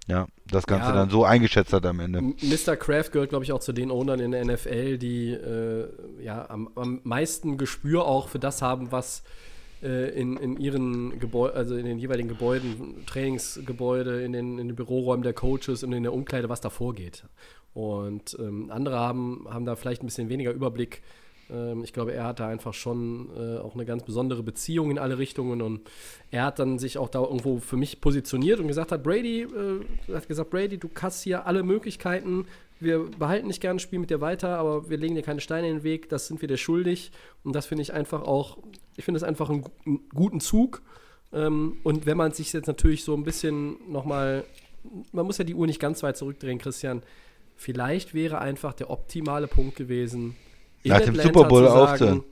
ja das Ganze Ja. dann so eingeschätzt hat am Ende. Mr. Kraft gehört, glaube ich, auch zu den Ownern in der NFL, die äh, ja, am, am meisten Gespür auch für das haben, was in, in ihren Gebäuden, also in den jeweiligen Gebäuden, Trainingsgebäude, in den, in den Büroräumen der Coaches und in der Umkleide, was da vorgeht. Und ähm, andere haben, haben da vielleicht ein bisschen weniger Überblick. Ähm, ich glaube, er hat da einfach schon äh, auch eine ganz besondere Beziehung in alle Richtungen und er hat dann sich auch da irgendwo für mich positioniert und gesagt hat, Brady, äh, hat gesagt, Brady, du hast hier alle Möglichkeiten, wir behalten nicht gerne das Spiel mit dir weiter, aber wir legen dir keine Steine in den Weg, das sind wir dir schuldig. Und das finde ich einfach auch, ich finde es einfach einen, einen guten Zug. Ähm, und wenn man sich jetzt natürlich so ein bisschen nochmal, man muss ja die Uhr nicht ganz weit zurückdrehen, Christian, vielleicht wäre einfach der optimale Punkt gewesen, Nach dem Atlanta Super Bowl aufzuhören.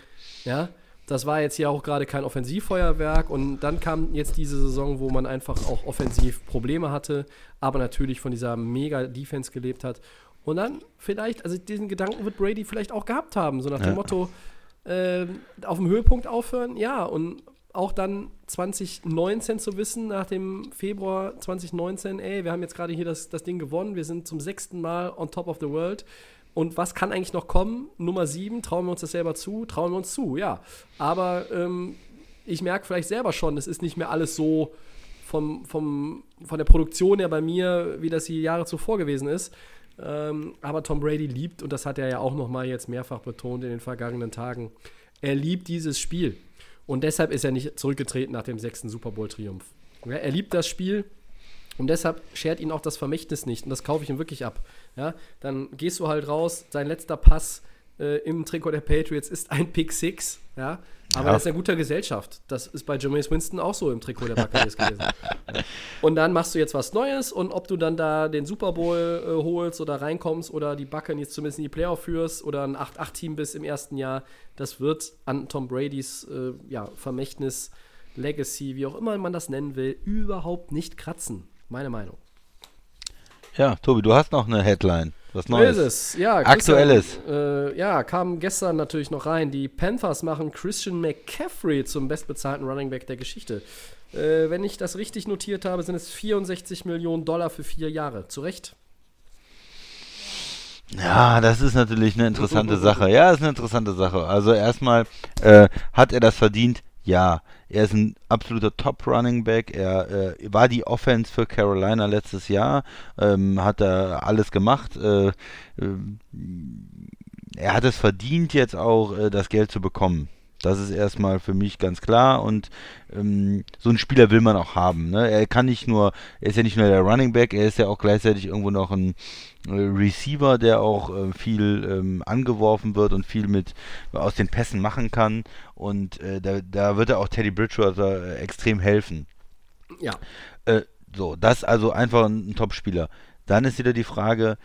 Ja, das war jetzt hier auch gerade kein Offensivfeuerwerk und dann kam jetzt diese Saison, wo man einfach auch offensiv Probleme hatte, aber natürlich von dieser mega Defense gelebt hat. Und dann vielleicht, also diesen Gedanken wird Brady vielleicht auch gehabt haben, so nach dem Ja. Motto, ähm, auf dem Höhepunkt aufhören, ja, und auch dann 2019 zu wissen, nach dem Februar 2019, ey, wir haben jetzt gerade hier das, das Ding gewonnen, wir sind zum sechsten Mal on top of the world. Und was kann eigentlich noch kommen? Nummer sieben, trauen wir uns das selber zu? Trauen wir uns zu, ja. Aber ähm, ich merke vielleicht selber schon, es ist nicht mehr alles so vom, vom, von der Produktion her bei mir, wie das die Jahre zuvor gewesen ist. Ähm, aber Tom Brady liebt, und das hat er ja auch noch mal jetzt mehrfach betont in den vergangenen Tagen, er liebt dieses Spiel. Und deshalb ist er nicht zurückgetreten nach dem sechsten Super Bowl-Triumph. Er liebt das Spiel und deshalb schert ihn auch das Vermächtnis nicht. Und das kaufe ich ihm wirklich ab. Ja, dann gehst du halt raus, sein letzter Pass äh, im Trikot der Patriots ist ein Pick Six. Ja, aber Ja. das ist in guter Gesellschaft. Das ist bei Jameis Winston auch so im Trikot der Buccaneers gewesen. [laughs] Und dann machst du jetzt was Neues und ob du dann da den Super Bowl äh, holst oder reinkommst oder die Buccaneers zumindest in die Playoff führst oder ein 8-8-Team bist im ersten Jahr, das wird an Tom Bradys äh, ja, Vermächtnis Legacy, wie auch immer man das nennen will, überhaupt nicht kratzen. Meine Meinung. Ja, Tobi, du hast noch eine Headline. Was So Neues. ist es. Ja, Aktuelles. Äh, ja, kam gestern natürlich noch rein. Die Panthers machen Christian McCaffrey zum bestbezahlten Running Back der Geschichte. Äh, wenn ich das richtig notiert habe, sind es 64 Millionen Dollar für vier Jahre. Zu Recht? Ja, das ist natürlich eine interessante [laughs] Sache. Ja, ist eine interessante Sache. Also erstmal, äh, hat er das verdient? Ja. Er ist ein absoluter Top-Running Back. Er äh, war die Offense für Carolina letztes Jahr. Ähm, hat er alles gemacht. Äh, ähm, er hat es verdient, jetzt auch äh, das Geld zu bekommen. Das ist erstmal für mich ganz klar und ähm, so einen Spieler will man auch haben. Ne? Er kann nicht nur, er ist ja nicht nur der Running Back, er ist ja auch gleichzeitig irgendwo noch ein äh, Receiver, der auch äh, viel ähm, angeworfen wird und viel mit aus den Pässen machen kann. Und äh, da, da wird er auch Teddy Bridgewater äh, extrem helfen. Ja. Äh, so, das also einfach ein, ein Top-Spieler. Dann ist wieder die Frage,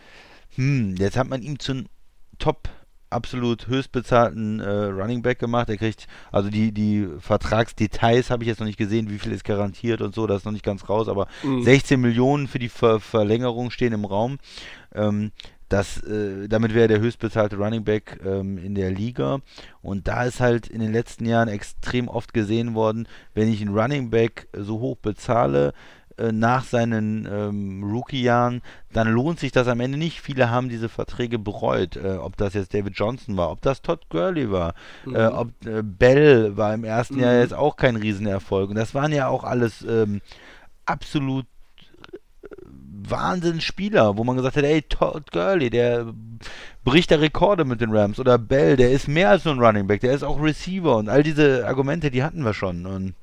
hm, jetzt hat man ihm zum Top absolut höchstbezahlten äh, Running Back gemacht. Er kriegt, also die, die Vertragsdetails habe ich jetzt noch nicht gesehen, wie viel ist garantiert und so, das ist noch nicht ganz raus, aber 16 Millionen für die Ver Verlängerung stehen im Raum. Ähm, das, äh, damit wäre der höchstbezahlte Running Back ähm, in der Liga. Und da ist halt in den letzten Jahren extrem oft gesehen worden, wenn ich einen Running Back so hoch bezahle, äh, nach seinen ähm, Rookie-Jahren, dann lohnt sich das am Ende nicht. Viele haben diese Verträge bereut, äh, ob das jetzt David Johnson war, ob das Todd Gurley war, äh, ob äh, Bell war im ersten Jahr jetzt auch kein Riesenerfolg. Und das waren ja auch alles ähm, absolut Wahnsinnsspieler, wo man gesagt hat, ey, Todd Gurley, der bricht da Rekorde mit den Rams. Oder Bell, der ist mehr als nur ein Running Back, der ist auch Receiver. Und all diese Argumente, die hatten wir schon. Und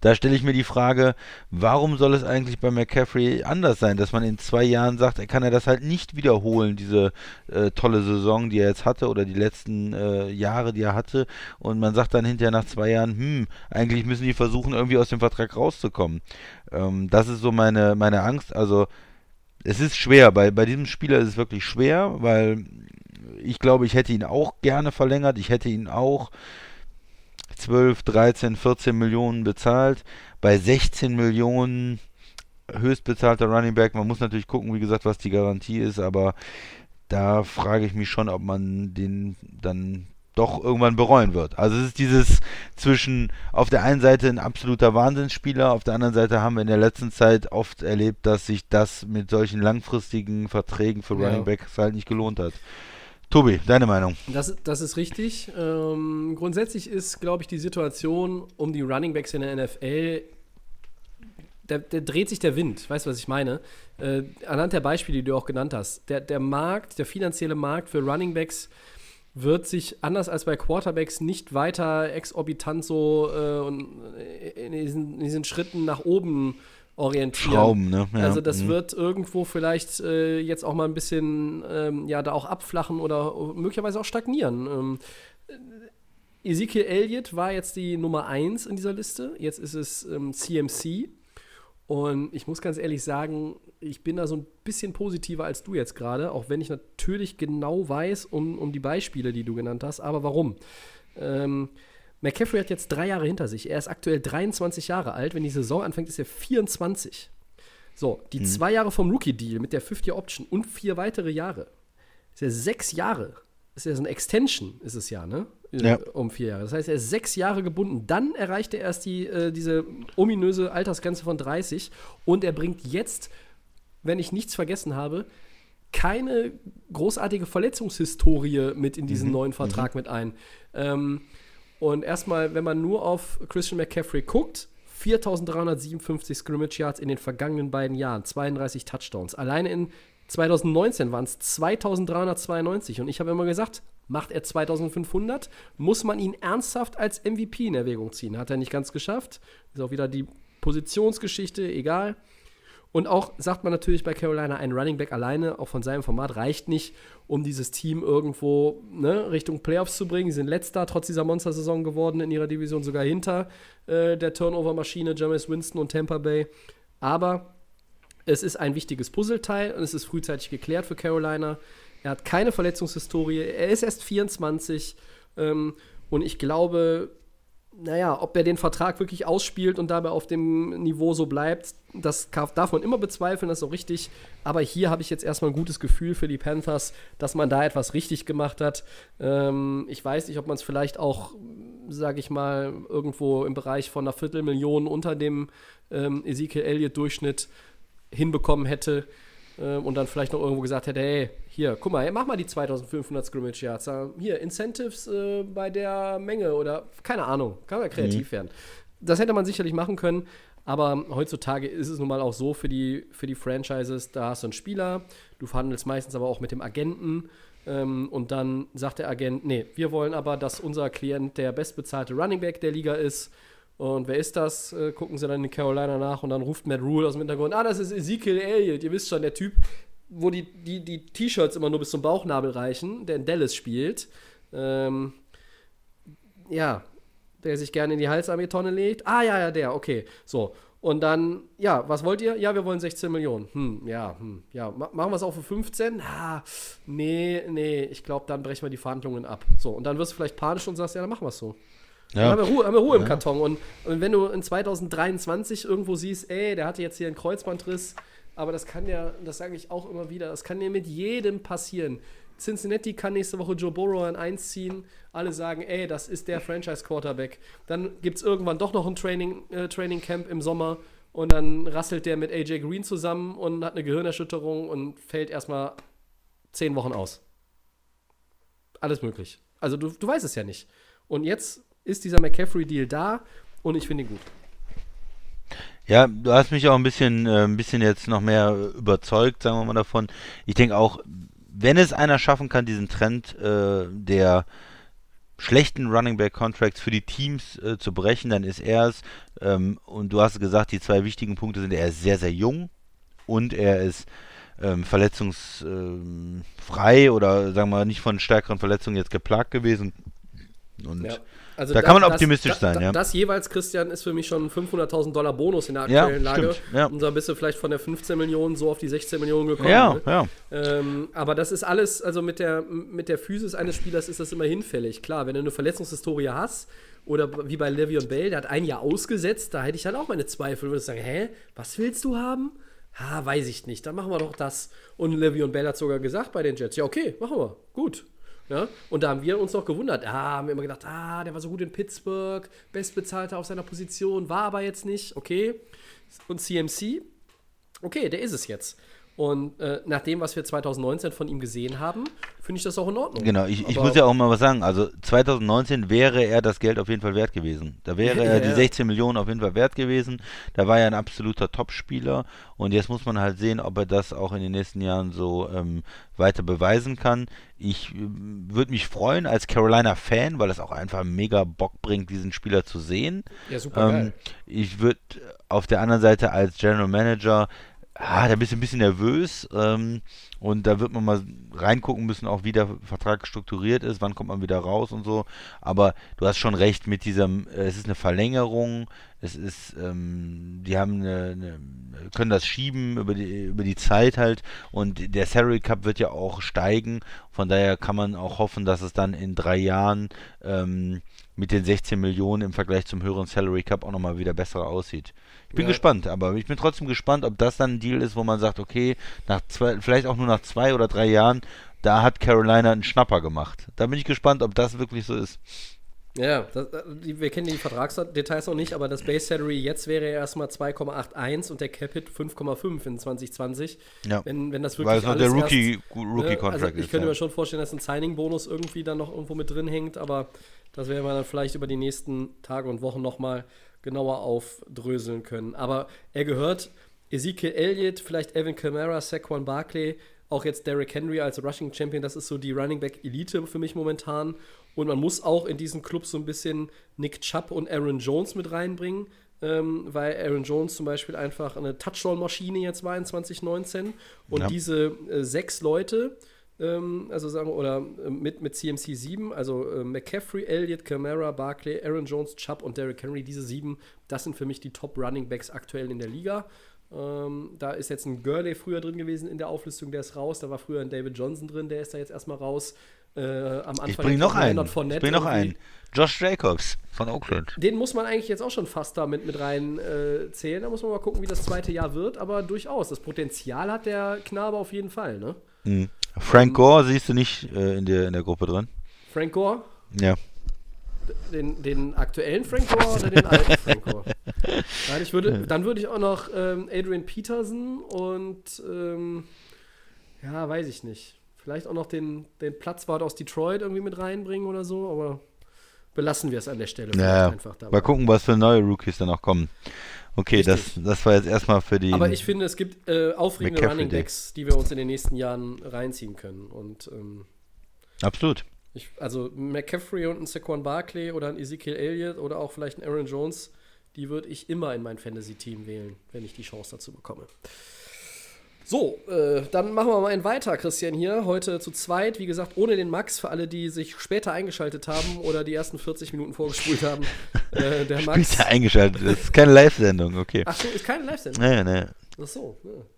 da stelle ich mir die Frage, warum soll es eigentlich bei McCaffrey anders sein, dass man in zwei Jahren sagt, er kann er das halt nicht wiederholen, diese äh, tolle Saison, die er jetzt hatte oder die letzten äh, Jahre, die er hatte. Und man sagt dann hinterher nach zwei Jahren, hm, eigentlich müssen die versuchen, irgendwie aus dem Vertrag rauszukommen. Ähm, das ist so meine, meine Angst, also es ist schwer, bei, bei diesem Spieler ist es wirklich schwer, weil ich glaube, ich hätte ihn auch gerne verlängert, ich hätte ihn auch 12, 13, 14 Millionen bezahlt. Bei 16 Millionen höchstbezahlter Running Back. Man muss natürlich gucken, wie gesagt, was die Garantie ist, aber da frage ich mich schon, ob man den dann doch irgendwann bereuen wird. Also es ist dieses zwischen auf der einen Seite ein absoluter Wahnsinnsspieler, auf der anderen Seite haben wir in der letzten Zeit oft erlebt, dass sich das mit solchen langfristigen Verträgen für Ja. Running Backs halt nicht gelohnt hat. Tobi, deine Meinung? Das, das ist richtig. Ähm, grundsätzlich ist, glaube ich, die Situation um die Running Backs in der NFL, da, da dreht sich der Wind. Weißt du, was ich meine? Äh, anhand der Beispiele, die du auch genannt hast. Der, der Markt, der finanzielle Markt für Running Backs wird sich anders als bei Quarterbacks nicht weiter exorbitant so äh, in, diesen, in diesen Schritten nach oben orientieren. Schrauben, ne? Ja. Also das Mhm. wird irgendwo vielleicht äh, jetzt auch mal ein bisschen ähm, ja da auch abflachen oder möglicherweise auch stagnieren. Ähm, Ezekiel Elliott war jetzt die Nummer 1 in dieser Liste. Jetzt ist es ähm, CMC. Und ich muss ganz ehrlich sagen, ich bin da so ein bisschen positiver als du jetzt gerade, auch wenn ich natürlich genau weiß um, um die Beispiele, die du genannt hast. Aber warum? Ähm, McCaffrey hat jetzt drei Jahre hinter sich. Er ist aktuell 23 Jahre alt. Wenn die Saison anfängt, ist er 24. So, die zwei Jahre vom Rookie-Deal mit der 50-Option und vier weitere Jahre. Ist er sechs Jahre. Ist ja so eine Extension, ist es ja, ne? Äh, Ja. Um vier Jahre. Das heißt, er ist sechs Jahre gebunden. Dann erreicht er erst die, äh, diese ominöse Altersgrenze von 30 und er bringt jetzt, wenn ich nichts vergessen habe, keine großartige Verletzungshistorie mit in diesen neuen Vertrag mit ein. Ähm, und erstmal, wenn man nur auf Christian McCaffrey guckt, 4.357 Scrimmage Yards in den vergangenen beiden Jahren, 32 Touchdowns. Alleine in 2019 waren es 2.392. Und ich habe immer gesagt, macht er 2.500, muss man ihn ernsthaft als MVP in Erwägung ziehen. Hat er nicht ganz geschafft. Ist auch wieder die Positionsgeschichte, egal. Und auch sagt man natürlich bei Carolina, ein Running Back alleine, auch von seinem Format, reicht nicht, um dieses Team irgendwo ne, Richtung Playoffs zu bringen. Sie sind letzter trotz dieser Monstersaison geworden in ihrer Division, sogar hinter äh, der Turnover-Maschine Jameis Winston und Tampa Bay. Aber es ist ein wichtiges Puzzleteil und es ist frühzeitig geklärt für Carolina. Er hat keine Verletzungshistorie, er ist erst 24 ähm, und ich glaube, naja, ob er den Vertrag wirklich ausspielt und dabei auf dem Niveau so bleibt, das darf man immer bezweifeln, das ist auch richtig. Aber hier habe ich jetzt erstmal ein gutes Gefühl für die Panthers, dass man da etwas richtig gemacht hat. Ähm, ich weiß nicht, ob man es vielleicht auch, sage ich mal, irgendwo im Bereich von einer Viertelmillion unter dem ähm, Ezekiel Elliott-Durchschnitt hinbekommen hätte und dann vielleicht noch irgendwo gesagt hätte, hey, hier, guck mal, mach mal die 2500 Scrimmage Yards. Hier, Incentives äh, bei der Menge oder keine Ahnung, kann man kreativ mhm. werden. Das hätte man sicherlich machen können, aber heutzutage ist es nun mal auch so für die, für die Franchises, da hast du einen Spieler, du verhandelst meistens aber auch mit dem Agenten ähm, und dann sagt der Agent, nee, wir wollen aber, dass unser Klient der bestbezahlte Running Back der Liga ist und wer ist das? Äh, gucken sie dann in Carolina nach und dann ruft Matt Rule aus dem Hintergrund, ah, das ist Ezekiel Elliott, ihr wisst schon, der Typ, wo die, die, die T-Shirts immer nur bis zum Bauchnabel reichen, der in Dallas spielt. Ähm, ja, der sich gerne in die Halsarmee-Tonne legt. Ah, ja, ja, der, okay. So. Und dann, ja, was wollt ihr? Ja, wir wollen 16 Millionen. Hm, ja, hm, ja. machen wir es auch für 15? Ah, nee, nee, ich glaube, dann brechen wir die Verhandlungen ab. So, und dann wirst du vielleicht panisch und sagst, ja, dann machen wir es so. Ja. Haben wir Ruhe, haben wir Ruhe ja. im Karton. Und, und, wenn du in 2023 irgendwo siehst, ey, der hatte jetzt hier einen Kreuzbandriss, aber das kann ja, das sage ich auch immer wieder, das kann ja mit jedem passieren. Cincinnati kann nächste Woche Joe Burrow an 1 ziehen. Alle sagen, ey, das ist der Franchise-Quarterback. Dann gibt es irgendwann doch noch ein Training, äh, Training Camp im Sommer und dann rasselt der mit AJ Green zusammen und hat eine Gehirnerschütterung und fällt erstmal zehn Wochen aus. Alles möglich. Also du, du weißt es ja nicht. Und jetzt ist dieser McCaffrey-Deal da und ich finde ihn gut. Ja, du hast mich auch ein bisschen, äh, ein bisschen jetzt noch mehr überzeugt, sagen wir mal davon. Ich denke auch, wenn es einer schaffen kann, diesen Trend äh, der schlechten Running Back Contracts für die Teams äh, zu brechen, dann ist er es. Ähm, und du hast gesagt, die zwei wichtigen Punkte sind, er ist sehr, sehr jung und er ist ähm, verletzungsfrei ähm, oder sagen wir mal nicht von stärkeren Verletzungen jetzt geplagt gewesen. Und ja. Also da, da, kann man optimistisch das, sein, da, ja. Das jeweils, Christian, ist für mich schon 500.000 Dollar Bonus in der aktuellen ja, Lage. Stimmt, ja. Und da bist du vielleicht von der 15 Millionen so auf die 16 Millionen gekommen. Ja, ne? ja. Ähm, aber das ist alles, also mit der, mit der Physis eines Spielers ist das immer hinfällig. Klar, wenn du eine Verletzungshistorie hast, oder wie bei Le'Veon Bell, der hat ein Jahr ausgesetzt, da hätte ich dann auch meine Zweifel. Würde sagen, hä, was willst du haben? Ha, weiß ich nicht, dann machen wir doch das. Und Le'Veon Bell hat sogar gesagt bei den Jets, ja okay, machen wir, gut. Ja? Und da haben wir uns noch gewundert. Ah, haben wir immer gedacht, ah, der war so gut in Pittsburgh, bestbezahlter auf seiner Position, war aber jetzt nicht. Okay. Und CMC, okay, der ist es jetzt. Und äh, nach dem, was wir 2019 von ihm gesehen haben, finde ich das auch in Ordnung. Genau, ich, ich muss ja auch mal was sagen. Also 2019 wäre er das Geld auf jeden Fall wert gewesen. Da wäre er [laughs] die 16 Millionen auf jeden Fall wert gewesen. Da war er ein absoluter Topspieler. Und jetzt muss man halt sehen, ob er das auch in den nächsten Jahren so ähm, weiter beweisen kann. Ich äh, würde mich freuen als Carolina-Fan, weil das auch einfach mega Bock bringt, diesen Spieler zu sehen. Ja, super. Ähm, ich würde auf der anderen Seite als General Manager ah, da bist du ein bisschen nervös ähm, und da wird man mal reingucken müssen, auch wie der Vertrag strukturiert ist, wann kommt man wieder raus und so. Aber du hast schon recht mit diesem, äh, es ist eine Verlängerung, es ist, ähm, die haben eine, eine, können das schieben über die, über die Zeit halt und der Salary Cup wird ja auch steigen. Von daher kann man auch hoffen, dass es dann in drei Jahren ähm, mit den 16 Millionen im Vergleich zum höheren Salary Cup auch nochmal wieder besser aussieht. Ich bin ja. gespannt, aber ich bin trotzdem gespannt, ob das dann ein Deal ist, wo man sagt, okay, nach zwei, vielleicht auch nur nach zwei oder drei Jahren, da hat Carolina einen Schnapper gemacht. Da bin ich gespannt, ob das wirklich so ist. Ja, das, äh, wir kennen die Vertragsdetails noch nicht, aber das Base Salary jetzt wäre erstmal 2,81 und der Cap Hit 5,5 in 2020. Ja. Wenn, wenn das wirklich Weil es noch der Rookie, erst, Rookie Contract also ich ist. Ich könnte ja. mir schon vorstellen, dass ein Signing-Bonus irgendwie dann noch irgendwo mit drin hängt, aber das werden wir dann vielleicht über die nächsten Tage und Wochen nochmal genauer aufdröseln können. Aber er gehört Ezekiel Elliott, vielleicht Evan Kamara, Saquon Barkley, auch jetzt Derrick Henry als Rushing Champion, das ist so die Running Back Elite für mich momentan. Und man muss auch in diesen Club so ein bisschen Nick Chubb und Aaron Jones mit reinbringen, ähm, weil Aaron Jones zum Beispiel einfach eine Touchdown-Maschine jetzt war in 2019. Und ja. diese äh, sechs Leute, ähm, also sagen wir, oder äh, mit, mit CMC 7, also äh, McCaffrey, Elliott, Camara, Barkley, Aaron Jones, Chubb und Derrick Henry, diese sieben, das sind für mich die Top Running Backs aktuell in der Liga. Ähm, da ist jetzt ein Gurley früher drin gewesen in der Auflistung, der ist raus. Da war früher ein David Johnson drin, der ist da jetzt erstmal raus. Äh, am Anfang Ich bring noch einen. Ich bring noch einen. Josh Jacobs von Oakland. Den muss man eigentlich jetzt auch schon fast damit mit rein äh, zählen. Da muss man mal gucken, wie das zweite Jahr wird. Aber durchaus, das Potenzial hat der Knabe auf jeden Fall. Ne? Mhm. Frank Gore siehst du nicht äh, in, der, in der Gruppe drin. Frank Gore, Ja. Den, den aktuellen Frank Gore oder den alten Frank Gore? Nein, ich würde, dann würde ich auch noch ähm, Adrian Peterson und ähm, ja, weiß ich nicht. Vielleicht auch noch den, den Platzwart aus Detroit irgendwie mit reinbringen oder so, aber belassen wir es an der Stelle Ja, einfach dabei. mal gucken, was für neue Rookies dann noch kommen. Okay, das, das war jetzt erstmal für die. Aber ich finde, es gibt äh, aufregende McCaffrey Running Backs, die wir uns in den nächsten Jahren reinziehen können. Und ähm, Absolut. Ich, also McCaffrey und ein Saquon Barkley oder ein Ezekiel Elliott oder auch vielleicht ein Aaron Jones, die würde ich immer in mein Fantasy-Team wählen, wenn ich die Chance dazu bekomme. So, äh, dann machen wir mal einen weiter, Christian, hier. Heute zu zweit, wie gesagt, ohne den Max, für alle, die sich später eingeschaltet haben oder die ersten 40 Minuten vorgespult haben. Äh, der [laughs] Max. Ja eingeschaltet. Das ist keine Live-Sendung, okay. Ach so, ist keine Live-Sendung. Nee, nee. Ach so, ja.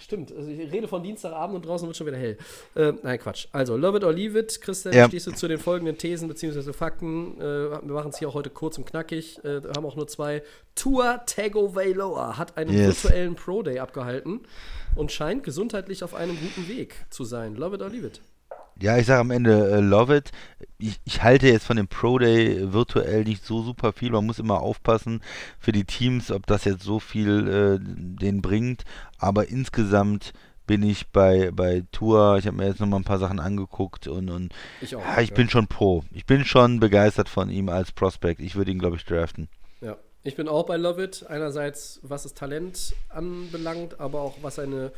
Stimmt, also ich rede von Dienstagabend und draußen wird schon wieder hell. Äh, nein, Quatsch. Also, love it or leave it. Christian, Ja. stehst du zu den folgenden Thesen bzw. Fakten? Äh, wir machen es hier auch heute kurz und knackig. Äh, haben auch nur zwei. Tua Tagovailoa hat einen Yes. virtuellen Pro Day abgehalten und scheint gesundheitlich auf einem guten Weg zu sein. Love it or leave it. Ja, ich sage am Ende äh, love it. Ich, ich halte jetzt von dem Pro Day virtuell nicht so super viel. Man muss immer aufpassen für die Teams, ob das jetzt so viel äh, denen bringt. Aber insgesamt bin ich bei, bei Tour. Ich habe mir jetzt noch mal ein paar Sachen angeguckt und, und Ich auch. ja, ich ja. bin schon pro. Ich bin schon begeistert von ihm als Prospect. Ich würde ihn, glaube ich, draften. Ja, ich bin auch bei Love It. Einerseits, was das Talent anbelangt, aber auch was seine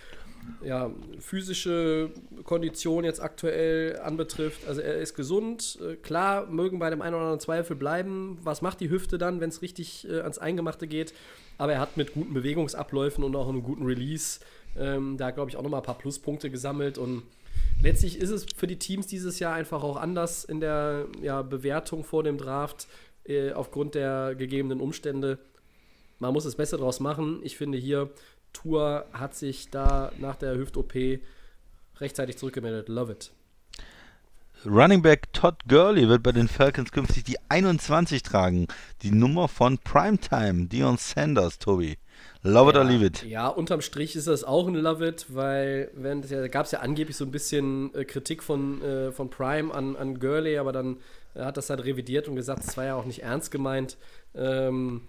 ja, physische Kondition jetzt aktuell anbetrifft. Also er ist gesund. Äh, Klar, mögen bei dem einen oder anderen Zweifel bleiben. Was macht die Hüfte dann, wenn es richtig äh, ans Eingemachte geht? Aber er hat mit guten Bewegungsabläufen und auch einem guten Release ähm, da, glaube ich, auch nochmal ein paar Pluspunkte gesammelt. Und letztlich ist es für die Teams dieses Jahr einfach auch anders in der ja, Bewertung vor dem Draft äh, aufgrund der gegebenen Umstände. Man muss das Beste draus machen. Ich finde hier, Tour hat sich da nach der Hüft-OP rechtzeitig zurückgemeldet. Love it. Running Back Todd Gurley wird bei den Falcons künftig die 21 tragen. Die Nummer von Primetime, Dion Sanders, Tobi. Love it or leave it. Ja, unterm Strich ist das auch ein Love It, weil wenn da gab es ja angeblich so ein bisschen äh, Kritik von, äh, von Prime an, an Gurley, aber dann äh, hat das halt revidiert und gesagt, es war ja auch nicht ernst gemeint. Ähm,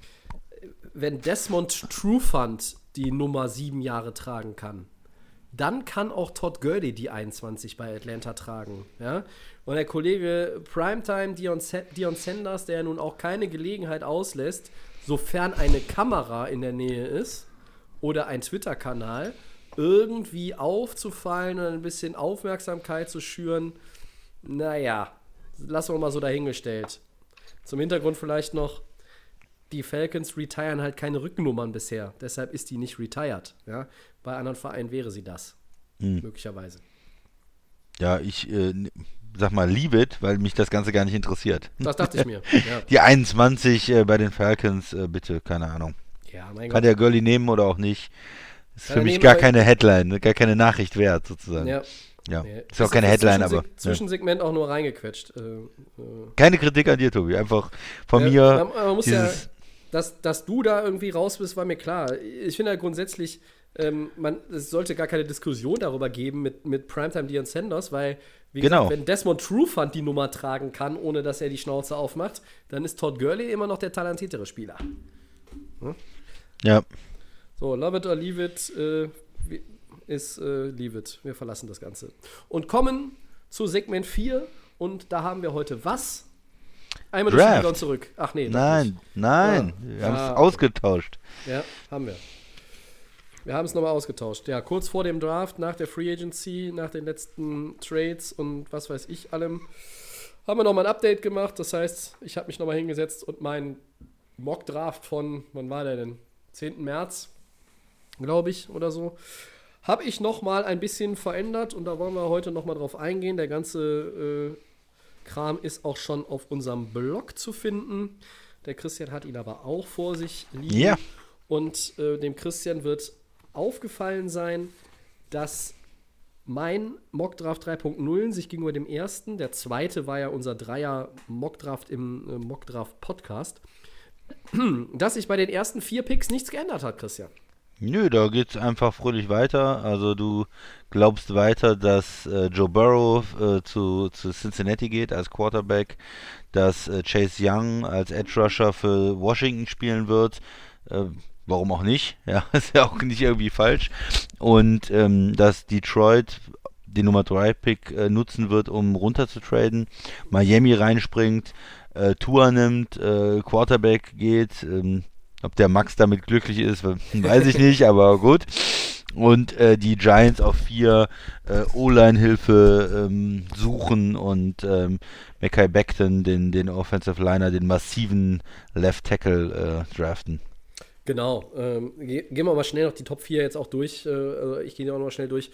wenn Desmond Trufant die Nummer sieben Jahre tragen kann, dann kann auch Todd Gurley die 21 bei Atlanta tragen. Ja? Und der Kollege Primetime Dion, Dion Sanders, der ja nun auch keine Gelegenheit auslässt, sofern eine Kamera in der Nähe ist oder ein Twitter-Kanal, irgendwie aufzufallen und ein bisschen Aufmerksamkeit zu schüren, naja, lassen wir mal so dahingestellt. Zum Hintergrund vielleicht noch, die Falcons retiren halt keine Rückennummern bisher. Deshalb ist die nicht retired. Ja? Bei anderen Vereinen wäre sie das. Möglicherweise. Ja, ich äh, sag mal, leave it, weil mich das Ganze gar nicht interessiert. Das dachte ich mir. [laughs] Ja, Die 21 äh, bei den Falcons, äh, bitte, keine Ahnung. ja Kann Gott. der Gurley nehmen oder auch nicht. Ist Kann für mich nehmen, gar keine Headline, ne, gar keine Nachricht wert, sozusagen. Ja. Ja, Nee. ist auch keine Headline, aber. Zwischenseg- Ja. Zwischensegment auch nur reingequetscht. Äh, äh. Keine Kritik an dir, Tobi. Einfach von Ja, mir. man, man muss ja, dass, dass du da irgendwie raus bist, war mir klar. Ich finde ja grundsätzlich, ähm, man, es sollte gar keine Diskussion darüber geben mit, mit Primetime Dion Sanders, weil, Genau. gesagt, wenn Desmond Trufant die Nummer tragen kann, ohne dass er die Schnauze aufmacht, dann ist Todd Gurley immer noch der talentiertere Spieler. ja, So, love it or leave it äh, ist äh, leave it. Wir verlassen das Ganze. Und kommen zu Segment 4 und da haben wir heute was? Einmal durch die Draft. Liga und zurück. Ach nee, nein, nein. Ja. Wir haben es Ah, ausgetauscht. Ja, haben wir. Wir haben es nochmal ausgetauscht. Ja, kurz vor dem Draft, nach der Free Agency, nach den letzten Trades und was weiß ich allem, haben wir nochmal ein Update gemacht. Das heißt, ich habe mich nochmal hingesetzt und meinen Mock-Draft von, wann war der denn? 10. März, glaube ich, oder so, habe ich nochmal ein bisschen verändert und da wollen wir heute nochmal drauf eingehen. Der ganze äh, Kram ist auch schon auf unserem Blog zu finden. Der Christian hat ihn aber auch vor sich liegen. Ja. Und äh, dem Christian wird aufgefallen sein, dass mein Mockdraft 3.0 sich gegenüber dem ersten, der zweite war ja unser Dreier Mockdraft im äh, Mockdraft Podcast, [clears throat] dass sich bei den ersten vier Picks nichts geändert hat, Christian. Nö, da geht's einfach fröhlich weiter. Also du glaubst weiter, dass äh, Joe Burrow äh, zu, zu Cincinnati geht als Quarterback, dass äh, Chase Young als Edge Rusher für Washington spielen wird. Äh, warum auch nicht? [laughs] Ja, ist ja auch nicht irgendwie falsch. Und ähm, dass Detroit den Nummer 3 Pick äh, nutzen wird, um runter zu traden. Miami reinspringt, äh, Tour nimmt, Quarterback geht. Ähm, ob der Max damit glücklich ist, [laughs] weiß ich nicht, aber gut. Und äh, die Giants auf vier äh, O-Line-Hilfe ähm, suchen und ähm, Mackay Beckton, den, den Offensive Liner, den massiven Left Tackle äh, draften. Genau. Ähm, gehen wir mal schnell noch die Top 4 jetzt auch durch. Äh, also ich gehe auch noch schnell durch.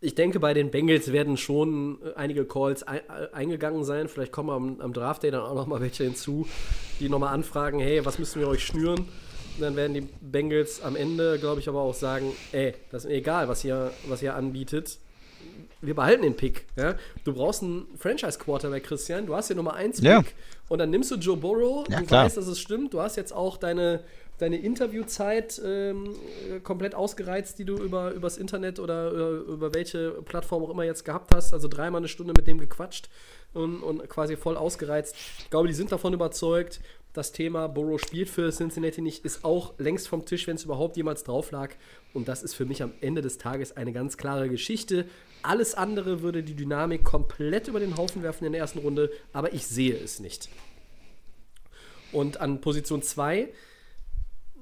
Ich denke, bei den Bengals werden schon äh, einige Calls ein, äh, eingegangen sein. Vielleicht kommen am, am Draft Day dann auch noch mal welche hinzu, die nochmal anfragen, hey, was müssen wir euch schnüren? Dann werden die Bengals am Ende, glaube ich, aber auch sagen, ey, das ist mir egal, was ihr, was ihr anbietet. Wir behalten den Pick. Ja? Du brauchst einen Franchise-Quarterback, Christian. Du hast hier Nummer 1 Pick. Ja. Und dann nimmst du Joe Burrow. Ja, du klar. weißt, dass es stimmt. Du hast jetzt auch deine, deine Interviewzeit ähm, komplett ausgereizt, die du über übers Internet oder über, über welche Plattform auch immer jetzt gehabt hast. Also dreimal eine Stunde mit dem gequatscht und, und quasi voll ausgereizt. Ich glaube, die sind davon überzeugt. Das Thema Burrow spielt für Cincinnati nicht, ist auch längst vom Tisch, wenn es überhaupt jemals drauf lag. Und das ist für mich am Ende des Tages eine ganz klare Geschichte. Alles andere würde die Dynamik komplett über den Haufen werfen in der ersten Runde, aber ich sehe es nicht. Und an Position 2,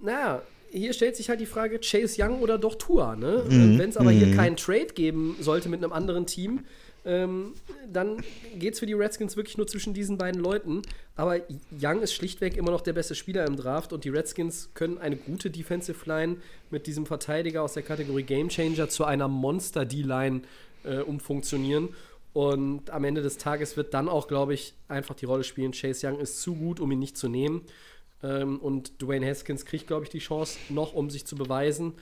naja, hier stellt sich halt die Frage, Chase Young oder doch Tua. Ne? Wenn es aber hier keinen Trade geben sollte mit einem anderen Team, ähm, dann geht es für die Redskins wirklich nur zwischen diesen beiden Leuten. Aber Young ist schlichtweg immer noch der beste Spieler im Draft und die Redskins können eine gute Defensive Line mit diesem Verteidiger aus der Kategorie Game Changer zu einer Monster-D-Line äh, umfunktionieren. Und am Ende des Tages wird dann auch, glaube ich, einfach die Rolle spielen. Chase Young ist zu gut, um ihn nicht zu nehmen. Ähm, und Dwayne Haskins kriegt, glaube ich, die Chance noch, um sich zu beweisen.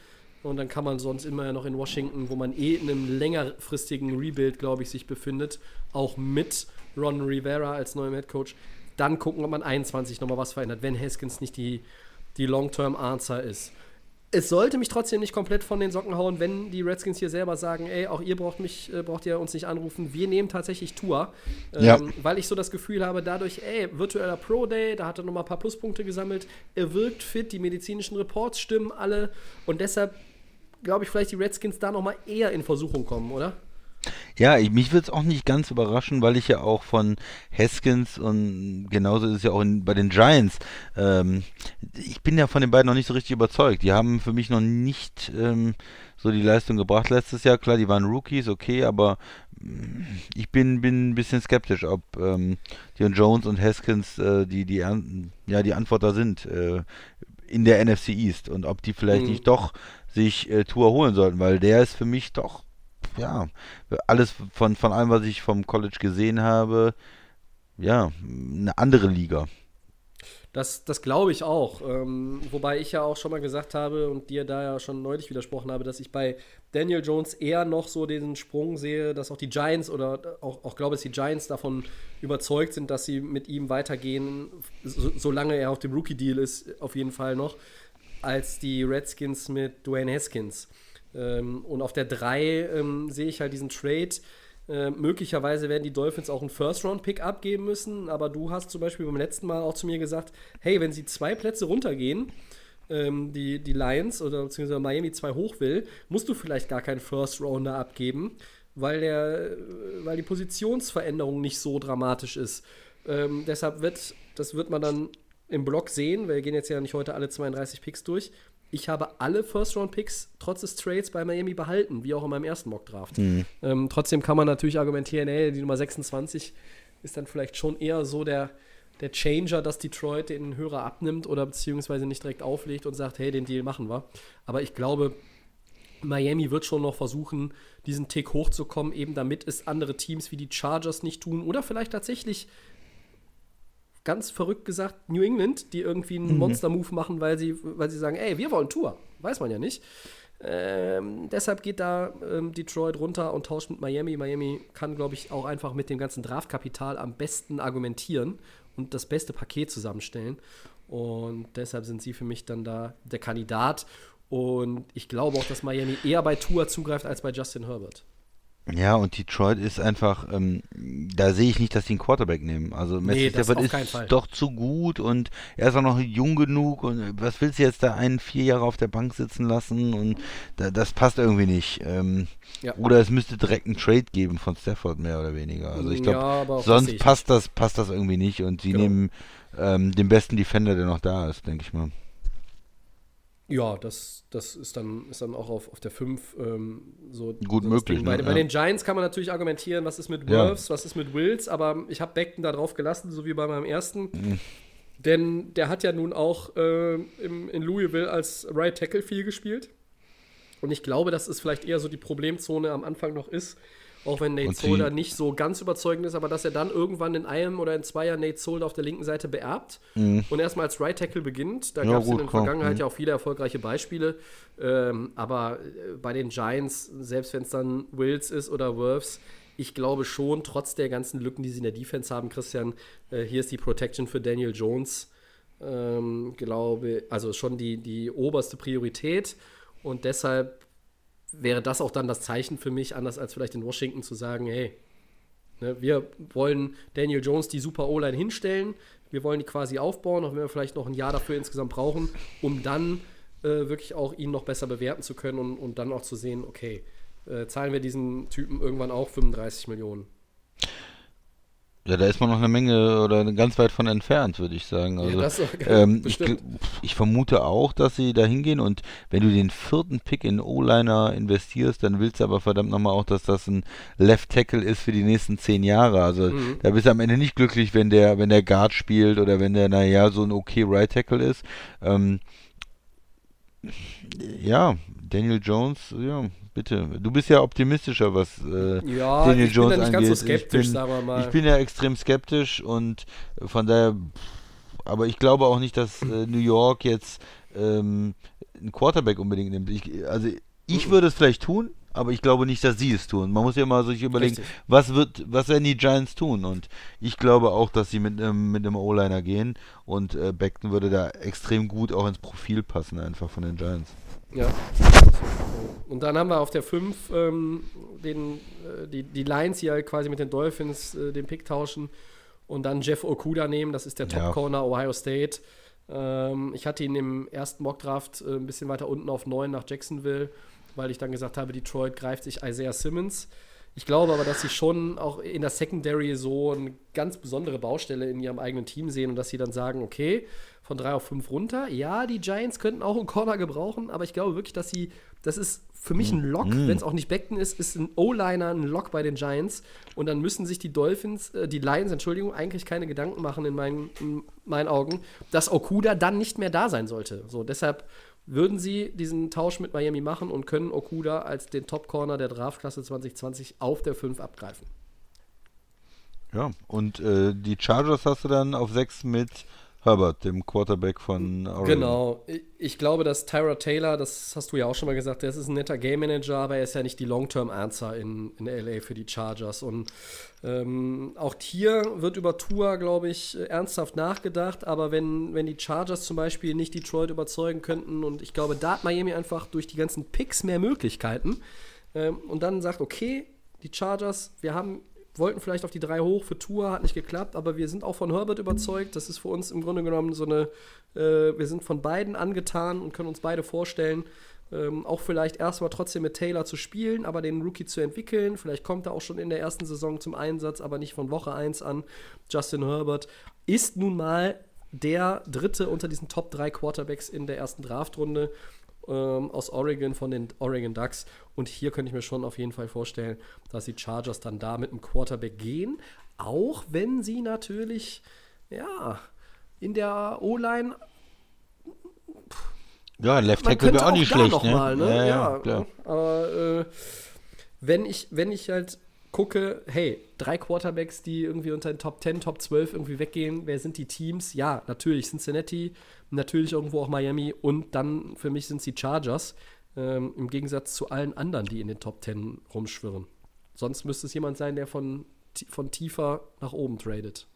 Und dann kann man sonst immer ja noch in Washington, wo man eh in einem längerfristigen Rebuild, glaube ich, sich befindet, auch mit Ron Rivera als neuem Headcoach, dann gucken, ob man 21 nochmal was verändert, wenn Haskins nicht die, die Long-Term-Answer ist. Es sollte mich trotzdem nicht komplett von den Socken hauen, wenn die Redskins hier selber sagen, ey, auch ihr braucht mich, äh, braucht ihr uns nicht anrufen. Wir nehmen tatsächlich Tour. Ähm, Ja. Weil ich so das Gefühl habe, dadurch, ey, virtueller Pro Day, da hat er nochmal ein paar Pluspunkte gesammelt. Er wirkt fit, die medizinischen Reports stimmen alle. Und deshalb glaube ich, vielleicht die Redskins da nochmal eher in Versuchung kommen, oder? Ja, ich, mich würde es auch nicht ganz überraschen, weil ich ja auch von Haskins und genauso ist es ja auch in, bei den Giants, ähm, ich bin ja von den beiden noch nicht so richtig überzeugt. Die haben für mich noch nicht ähm, so die Leistung gebracht letztes Jahr. Klar, die waren Rookies, okay, aber mm, ich bin, bin ein bisschen skeptisch, ob ähm, Dion Jones und Haskins äh, die, die, ja, die Antwort da sind äh, in der NFC East und ob die vielleicht Mhm. nicht doch sich äh, Tour holen sollten, weil der ist für mich doch ja, alles von, von allem, was ich vom College gesehen habe, ja, eine andere Liga. Das, das glaube ich auch. Ähm, wobei ich ja auch schon mal gesagt habe und dir da ja schon neulich widersprochen habe, dass ich bei Daniel Jones eher noch so den Sprung sehe, dass auch die Giants oder auch, auch glaube ich, die Giants davon überzeugt sind, dass sie mit ihm weitergehen, so, solange er auf dem Rookie-Deal ist, auf jeden Fall noch, als die Redskins mit Dwayne Haskins. Ähm, und auf der 3 ähm, sehe ich halt diesen Trade. Äh, möglicherweise werden die Dolphins auch einen First-Round-Pick abgeben müssen, aber du hast zum Beispiel beim letzten Mal auch zu mir gesagt, hey, wenn sie zwei Plätze runtergehen, ähm, die, die Lions oder beziehungsweise Miami zwei hoch will, musst du vielleicht gar keinen First-Rounder abgeben, weil, der, äh, weil die Positionsveränderung nicht so dramatisch ist. Ähm, deshalb wird, das wird man dann im Blog sehen, weil wir gehen jetzt ja nicht heute alle 32 Picks durch. Ich habe alle First-Round-Picks trotz des Trades bei Miami behalten, wie auch in meinem ersten Mock-Draft. Ähm, trotzdem kann man natürlich argumentieren, ey, die Nummer 26 ist dann vielleicht schon eher so der, der Changer, dass Detroit den Hörer abnimmt oder beziehungsweise nicht direkt auflegt und sagt, hey, den Deal machen wir. Aber ich glaube, Miami wird schon noch versuchen, diesen Tick hochzukommen, eben damit es andere Teams wie die Chargers nicht tun oder vielleicht tatsächlich ganz verrückt gesagt New England, die irgendwie einen Monster-Move machen, weil sie, weil sie sagen, ey, wir wollen Tour. Weiß man ja nicht. Ähm, deshalb geht da ähm, Detroit runter und tauscht mit Miami. Miami kann, glaube ich, auch einfach mit dem ganzen Draftkapital am besten argumentieren und das beste Paket zusammenstellen. Und deshalb sind sie für mich dann da der Kandidat. Und ich glaube auch, dass Miami eher bei Tua zugreift als bei Justin Herbert. Ja, und Detroit ist einfach, ähm, da sehe ich nicht, dass sie einen Quarterback nehmen. Also Matthew Nee, Stafford ist Fall. doch zu gut und er ist auch noch jung genug und äh, was willst du jetzt da einen vier Jahre auf der Bank sitzen lassen und da, das passt irgendwie nicht. Ähm, Ja. Oder es müsste direkt einen Trade geben von Stafford mehr oder weniger. Also ich Ja, glaube, das sonst passt das, passt das irgendwie nicht und sie Genau. nehmen ähm, den besten Defender, der noch da ist, denke ich mal. Ja, das, das ist, dann, ist dann auch auf, auf der 5 ähm, so. Gut so möglich. Bei, ne? bei Ja. den Giants kann man natürlich argumentieren, was ist mit Ja. Wirfs, was ist mit Wills, aber ich habe Beckton da drauf gelassen, so wie bei meinem ersten. Mhm. Denn der hat ja nun auch äh, im, in Louisville als Right Tackle viel gespielt. Und ich glaube, dass es vielleicht eher so die Problemzone am Anfang noch ist, auch wenn Nate Solder nicht so ganz überzeugend ist, aber dass er dann irgendwann in einem oder in zwei Jahren Nate Solder auf der linken Seite beerbt und erstmal als Right Tackle beginnt. Da Mhm. Ja, gab es in der. Vergangenheit Mhm. ja auch viele erfolgreiche Beispiele. Ähm, aber äh, bei den Giants, selbst wenn es dann Wills ist oder Wirfs, ich glaube schon, trotz der ganzen Lücken, die sie in der Defense haben, Christian, äh, hier ist die Protection für Daniel Jones, ähm, glaube, also schon die, die oberste Priorität. Und deshalb wäre das auch dann das Zeichen für mich, anders als vielleicht in Washington, zu sagen, hey, ne, wir wollen Daniel Jones die super O-Line hinstellen, wir wollen die quasi aufbauen, auch wenn wir vielleicht noch ein Jahr dafür insgesamt brauchen, um dann äh, wirklich auch ihn noch besser bewerten zu können und, und dann auch zu sehen, okay, äh, zahlen wir diesen Typen irgendwann auch 35 Millionen. Ja, da ist man noch eine Menge oder ganz weit von entfernt, würde ich sagen. Also, das auch- ähm, ich, ich vermute auch, dass sie da hingehen und wenn du den vierten Pick in O-Liner investierst, dann willst du aber verdammt nochmal auch, dass das ein Left Tackle ist für die nächsten zehn Jahre. Also Mhm. da bist du am Ende nicht glücklich, wenn der, wenn der Guard spielt oder wenn der, naja, so ein okay Right Tackle ist. Ähm, ja, Daniel Jones, ja, bitte. Du bist ja optimistischer, was äh, Ja, Daniel ich bin Jones da nicht ganz so angeht. skeptisch, ich bin, sagen wir mal. Ich bin ja extrem skeptisch und von daher, aber ich glaube auch nicht, dass äh, New York jetzt ähm, einen Quarterback unbedingt nimmt. Ich, also ich würde es vielleicht tun, aber ich glaube nicht, dass sie es tun. Man muss ja mal sich überlegen, Richtig. was wird, was werden die Giants tun? Und ich glaube auch, dass sie mit einem mit einem O-Liner gehen und äh, Beckton würde da extrem gut auch ins Profil passen, einfach von den Giants. Ja. Und dann haben wir auf der 5 ähm, den, äh, die, die Lions hier quasi mit den Dolphins äh, den Pick tauschen und dann Jeff Okuda nehmen. Das ist der Ja. Top-Corner Ohio State. Ähm, ich hatte ihn im ersten Mockdraft äh, ein bisschen weiter unten auf 9 nach Jacksonville, weil ich dann gesagt habe, Detroit greift sich Isaiah Simmons. Ich glaube aber, dass sie schon auch in der Secondary so eine ganz besondere Baustelle in ihrem eigenen Team sehen und dass sie dann sagen, okay, von 3 auf 5 runter. Ja, die Giants könnten auch einen Corner gebrauchen, aber ich glaube wirklich, dass sie, das ist für mich ein Lock, wenn es auch nicht Beckton ist, ist ein O-Liner ein Lock bei den Giants und dann müssen sich die Dolphins, äh, die Lions, Entschuldigung, eigentlich keine Gedanken machen in meinen, in meinen Augen, dass Okuda dann nicht mehr da sein sollte. So, deshalb würden sie diesen Tausch mit Miami machen und können Okuda als den Top-Corner der Draftklasse 2020 auf der 5 abgreifen. Ja, und äh, die Chargers hast du dann auf 6 mit Herbert, dem Quarterback von Oregon. Genau. Ich- glaube, dass Tyra Taylor, das hast du ja auch schon mal gesagt, der ist ein netter Game Manager, aber er ist ja nicht die Long-Term-Answer in, in LA für die Chargers. Und ähm, auch hier wird über Tour, glaube ich, ernsthaft nachgedacht. Aber wenn, wenn die Chargers zum Beispiel nicht Detroit überzeugen könnten, und ich glaube, da hat Miami einfach durch die ganzen Picks mehr Möglichkeiten. Ähm, und dann sagt, okay, die Chargers, wir haben wollten vielleicht auf die drei hoch für Tour, hat nicht geklappt, aber wir sind auch von Herbert überzeugt. Das ist für uns im Grunde genommen so eine, äh, wir sind von beiden angetan und können uns beide vorstellen, ähm, auch vielleicht erstmal trotzdem mit Taylor zu spielen, aber den Rookie zu entwickeln. Vielleicht kommt er auch schon in der ersten Saison zum Einsatz, aber nicht von Woche 1 an. Justin Herbert ist nun mal der dritte unter diesen Top 3 Quarterbacks in der ersten Draftrunde ähm, aus Oregon von den Oregon Ducks. Und hier könnte ich mir schon auf jeden Fall vorstellen, dass die Chargers dann da mit einem Quarterback gehen. Auch wenn sie natürlich, ja, in der O-Line Ja, Left Tackle wäre auch nicht schlecht, ne? mal, ne? Ja, ja, Ja, klar. aber äh, wenn ich, wenn ich halt gucke, hey, drei Quarterbacks, die irgendwie unter den Top 10, Top 12 irgendwie weggehen, wer sind die Teams? Ja, natürlich Cincinnati, natürlich irgendwo auch Miami und dann für mich sind es die Chargers. Ähm, Im Gegensatz zu allen anderen, die in den Top 10 rumschwirren. Sonst müsste es jemand sein, der von, von tiefer nach oben tradet.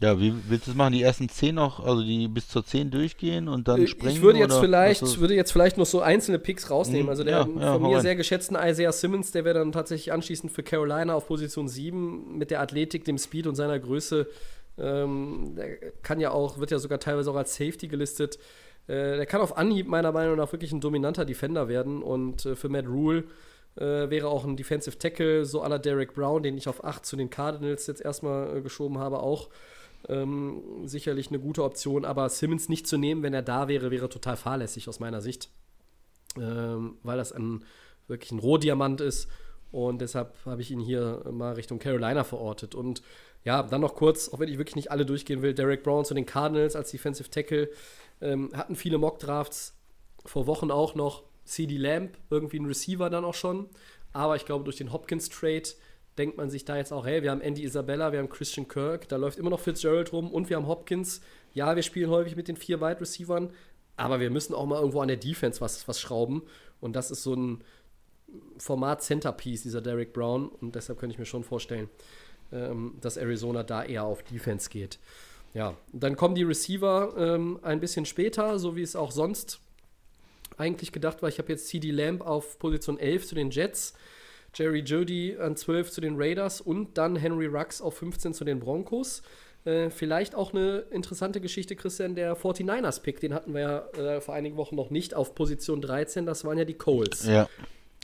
Ja, wie willst du es machen? Die ersten 10 noch, also die bis zur 10 durchgehen und dann springen? Ich würde jetzt, oder vielleicht, ist- würde jetzt vielleicht noch so einzelne Picks rausnehmen. Mhm, Also der ja, von ja, hau mir rein. sehr geschätzten Isaiah Simmons, der wäre dann tatsächlich anschließend für Carolina auf Position 7 mit der Athletik, dem Speed und seiner Größe. Ähm, der kann ja auch, wird ja sogar teilweise auch als Safety gelistet. Äh, der kann auf Anhieb meiner Meinung nach wirklich ein dominanter Defender werden und äh, für Matt Rule äh, wäre auch ein Defensive Tackle, so aller Derek Brown, den ich auf 8 zu den Cardinals jetzt erstmal äh, geschoben habe, auch ähm, sicherlich eine gute Option. Aber Simmons nicht zu nehmen, wenn er da wäre, wäre total fahrlässig aus meiner Sicht, ähm, weil das ein wirklich ein Rohdiamant ist. Und deshalb habe ich ihn hier mal Richtung Carolina verortet. Und ja, dann noch kurz, auch wenn ich wirklich nicht alle durchgehen will, Derek Brown zu den Cardinals als Defensive Tackle. Ähm, hatten viele Mock-Drafts, vor Wochen auch noch. CD Lamb, irgendwie ein Receiver dann auch schon. Aber ich glaube, durch den Hopkins-Trade denkt man sich da jetzt auch, hey, wir haben Andy Isabella, wir haben Christian Kirk, da läuft immer noch Fitzgerald rum und wir haben Hopkins. Ja, wir spielen häufig mit den vier Wide Receivern, aber wir müssen auch mal irgendwo an der Defense was, was schrauben. Und das ist so ein Format Centerpiece, dieser Derek Brown. Und deshalb könnte ich mir schon vorstellen, ähm, dass Arizona da eher auf Defense geht. Ja, dann kommen die Receiver ähm, ein bisschen später, so wie es auch sonst eigentlich gedacht war. Ich habe jetzt CD Lamb auf Position 11 zu den Jets, Jerry Jody an 12 zu den Raiders und dann Henry Rux auf 15 zu den Broncos. Äh, vielleicht auch eine interessante Geschichte, Christian, der 49ers-Pick, den hatten wir ja äh, vor einigen Wochen noch nicht auf Position 13, das waren ja die Coles. Ja,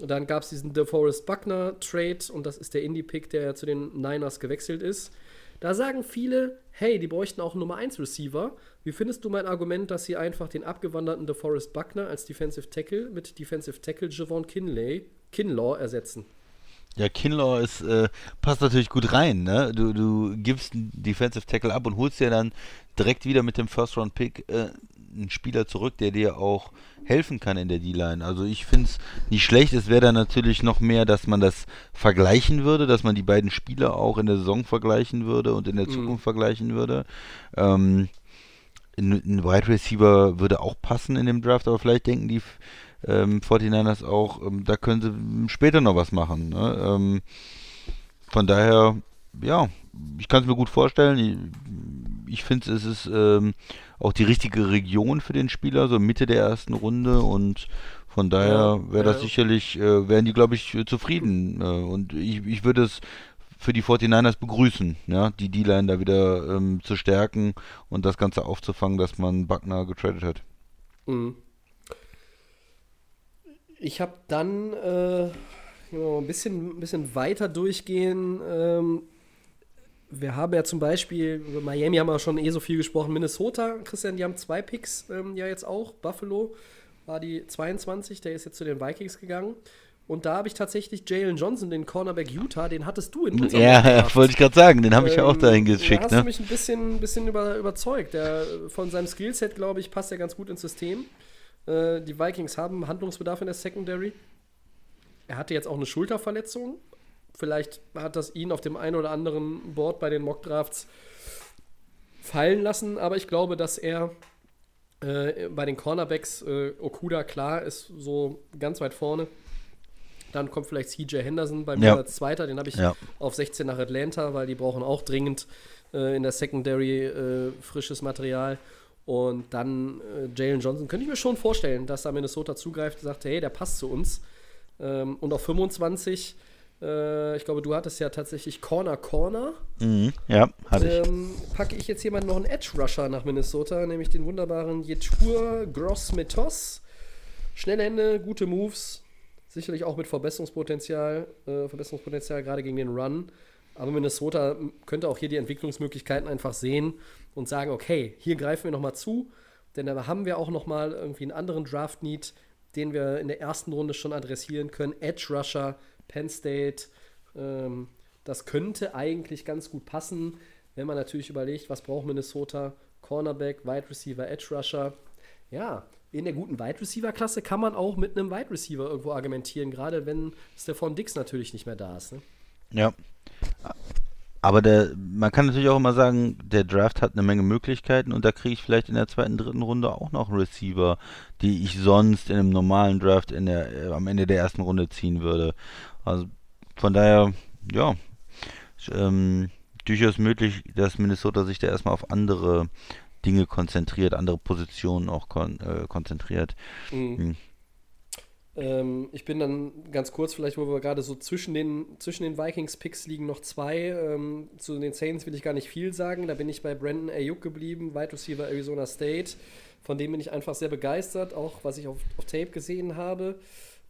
Und dann gab es diesen DeForest Buckner Trade und das ist der Indie-Pick, der zu den Niners gewechselt ist. Da sagen viele, hey, die bräuchten auch einen Nummer 1 Receiver. Wie findest du mein Argument, dass sie einfach den abgewanderten DeForest Buckner als Defensive Tackle mit Defensive Tackle Javon Kinley, Kinlaw ersetzen? Ja, Kinlaw ist, äh, passt natürlich gut rein, ne? Du, du gibst einen Defensive Tackle ab und holst dir dann direkt wieder mit dem First Round Pick äh, einen Spieler zurück, der dir auch helfen kann in der D-Line. Also ich finde es nicht schlecht. Es wäre dann natürlich noch mehr, dass man das vergleichen würde, dass man die beiden Spieler auch in der Saison vergleichen würde und in der Zukunft vergleichen würde. Ähm, ein, ein Wide Receiver würde auch passen in dem Draft, aber vielleicht denken die ähm, 49ers auch, ähm, da können sie später noch was machen. Ne? Ähm, von daher, ja, ich kann es mir gut vorstellen. Ich, ich finde, es ist ähm, auch die richtige Region für den Spieler, so Mitte der ersten Runde und von daher wäre das sicherlich, äh, wären die, glaube ich, zufrieden. Äh, und ich, ich würde es für die 49ers begrüßen, ja, die D-Line da wieder ähm, zu stärken und das Ganze aufzufangen, dass man Buckner getradet hat. Mhm. Ich habe dann äh, ein, bisschen, ein bisschen weiter durchgehen. Ähm, wir haben ja zum Beispiel, über Miami haben wir schon eh so viel gesprochen, Minnesota, Christian, die haben zwei Picks ähm, ja jetzt auch. Buffalo war die 22, der ist jetzt zu den Vikings gegangen. Und da habe ich tatsächlich Jalen Johnson, den Cornerback Utah, den hattest du in unserem Ja, Draft. [laughs] wollte ich gerade sagen, den habe ich ja auch Ähm, dahin Da geschickt. hast Ne? du mich ein bisschen, bisschen über, überzeugt. Der, von seinem Skillset, glaube ich, passt er ganz gut ins System. Äh, die Vikings haben Handlungsbedarf in der Secondary. Er hatte jetzt auch eine Schulterverletzung. Vielleicht hat das ihn auf dem einen oder anderen Board bei den Mockdrafts fallen lassen, aber ich glaube, dass er äh, bei den Cornerbacks äh, Okuda klar ist so ganz weit vorne. Dann kommt vielleicht CJ Henderson bei mir Ja. als Zweiter. Den habe ich Ja. auf 16 nach Atlanta, weil die brauchen auch dringend äh, in der Secondary äh, frisches Material. Und dann äh, Jalen Johnson könnte ich mir schon vorstellen, dass da Minnesota zugreift und sagt, hey, der passt zu uns. Ähm, und auf 25, äh, ich glaube, du hattest ja tatsächlich Corner Corner. Mhm, ja, hatte ich. Ähm, packe ich jetzt jemanden noch einen Edge Rusher nach Minnesota, nämlich den wunderbaren Yetur Gross-Metos. Schnelle Hände, gute Moves, sicherlich auch mit Verbesserungspotenzial, äh, Verbesserungspotenzial gerade gegen den Run. Aber Minnesota könnte auch hier die Entwicklungsmöglichkeiten einfach sehen und sagen, okay, hier greifen wir nochmal zu, denn da haben wir auch nochmal irgendwie einen anderen Draft-Need, den wir in der ersten Runde schon adressieren können. Edge Rusher, Penn State, ähm, das könnte eigentlich ganz gut passen, wenn man natürlich überlegt, was braucht Minnesota? Cornerback, Wide Receiver, Edge Rusher. Ja, in der guten Wide Receiver Klasse kann man auch mit einem Wide Receiver irgendwo argumentieren, gerade wenn Stefan Dix natürlich nicht mehr da ist. Ne? Ja. Aber der, man kann natürlich auch immer sagen, der Draft hat eine Menge Möglichkeiten und da kriege ich vielleicht in der zweiten, dritten Runde auch noch Receiver, die ich sonst in einem normalen Draft in der, äh, am Ende der ersten Runde ziehen würde. Also von daher, ja, ähm, durchaus möglich, dass Minnesota sich da erstmal auf andere Dinge konzentriert, andere Positionen auch kon äh, konzentriert. Mhm. Hm. Ähm, ich bin dann ganz kurz, vielleicht, wo wir gerade so zwischen den, zwischen den Vikings-Picks liegen noch zwei. Ähm, zu den Saints will ich gar nicht viel sagen. Da bin ich bei Brandon Ayuk geblieben, Wide Receiver Arizona State. Von dem bin ich einfach sehr begeistert, auch was ich auf, auf Tape gesehen habe.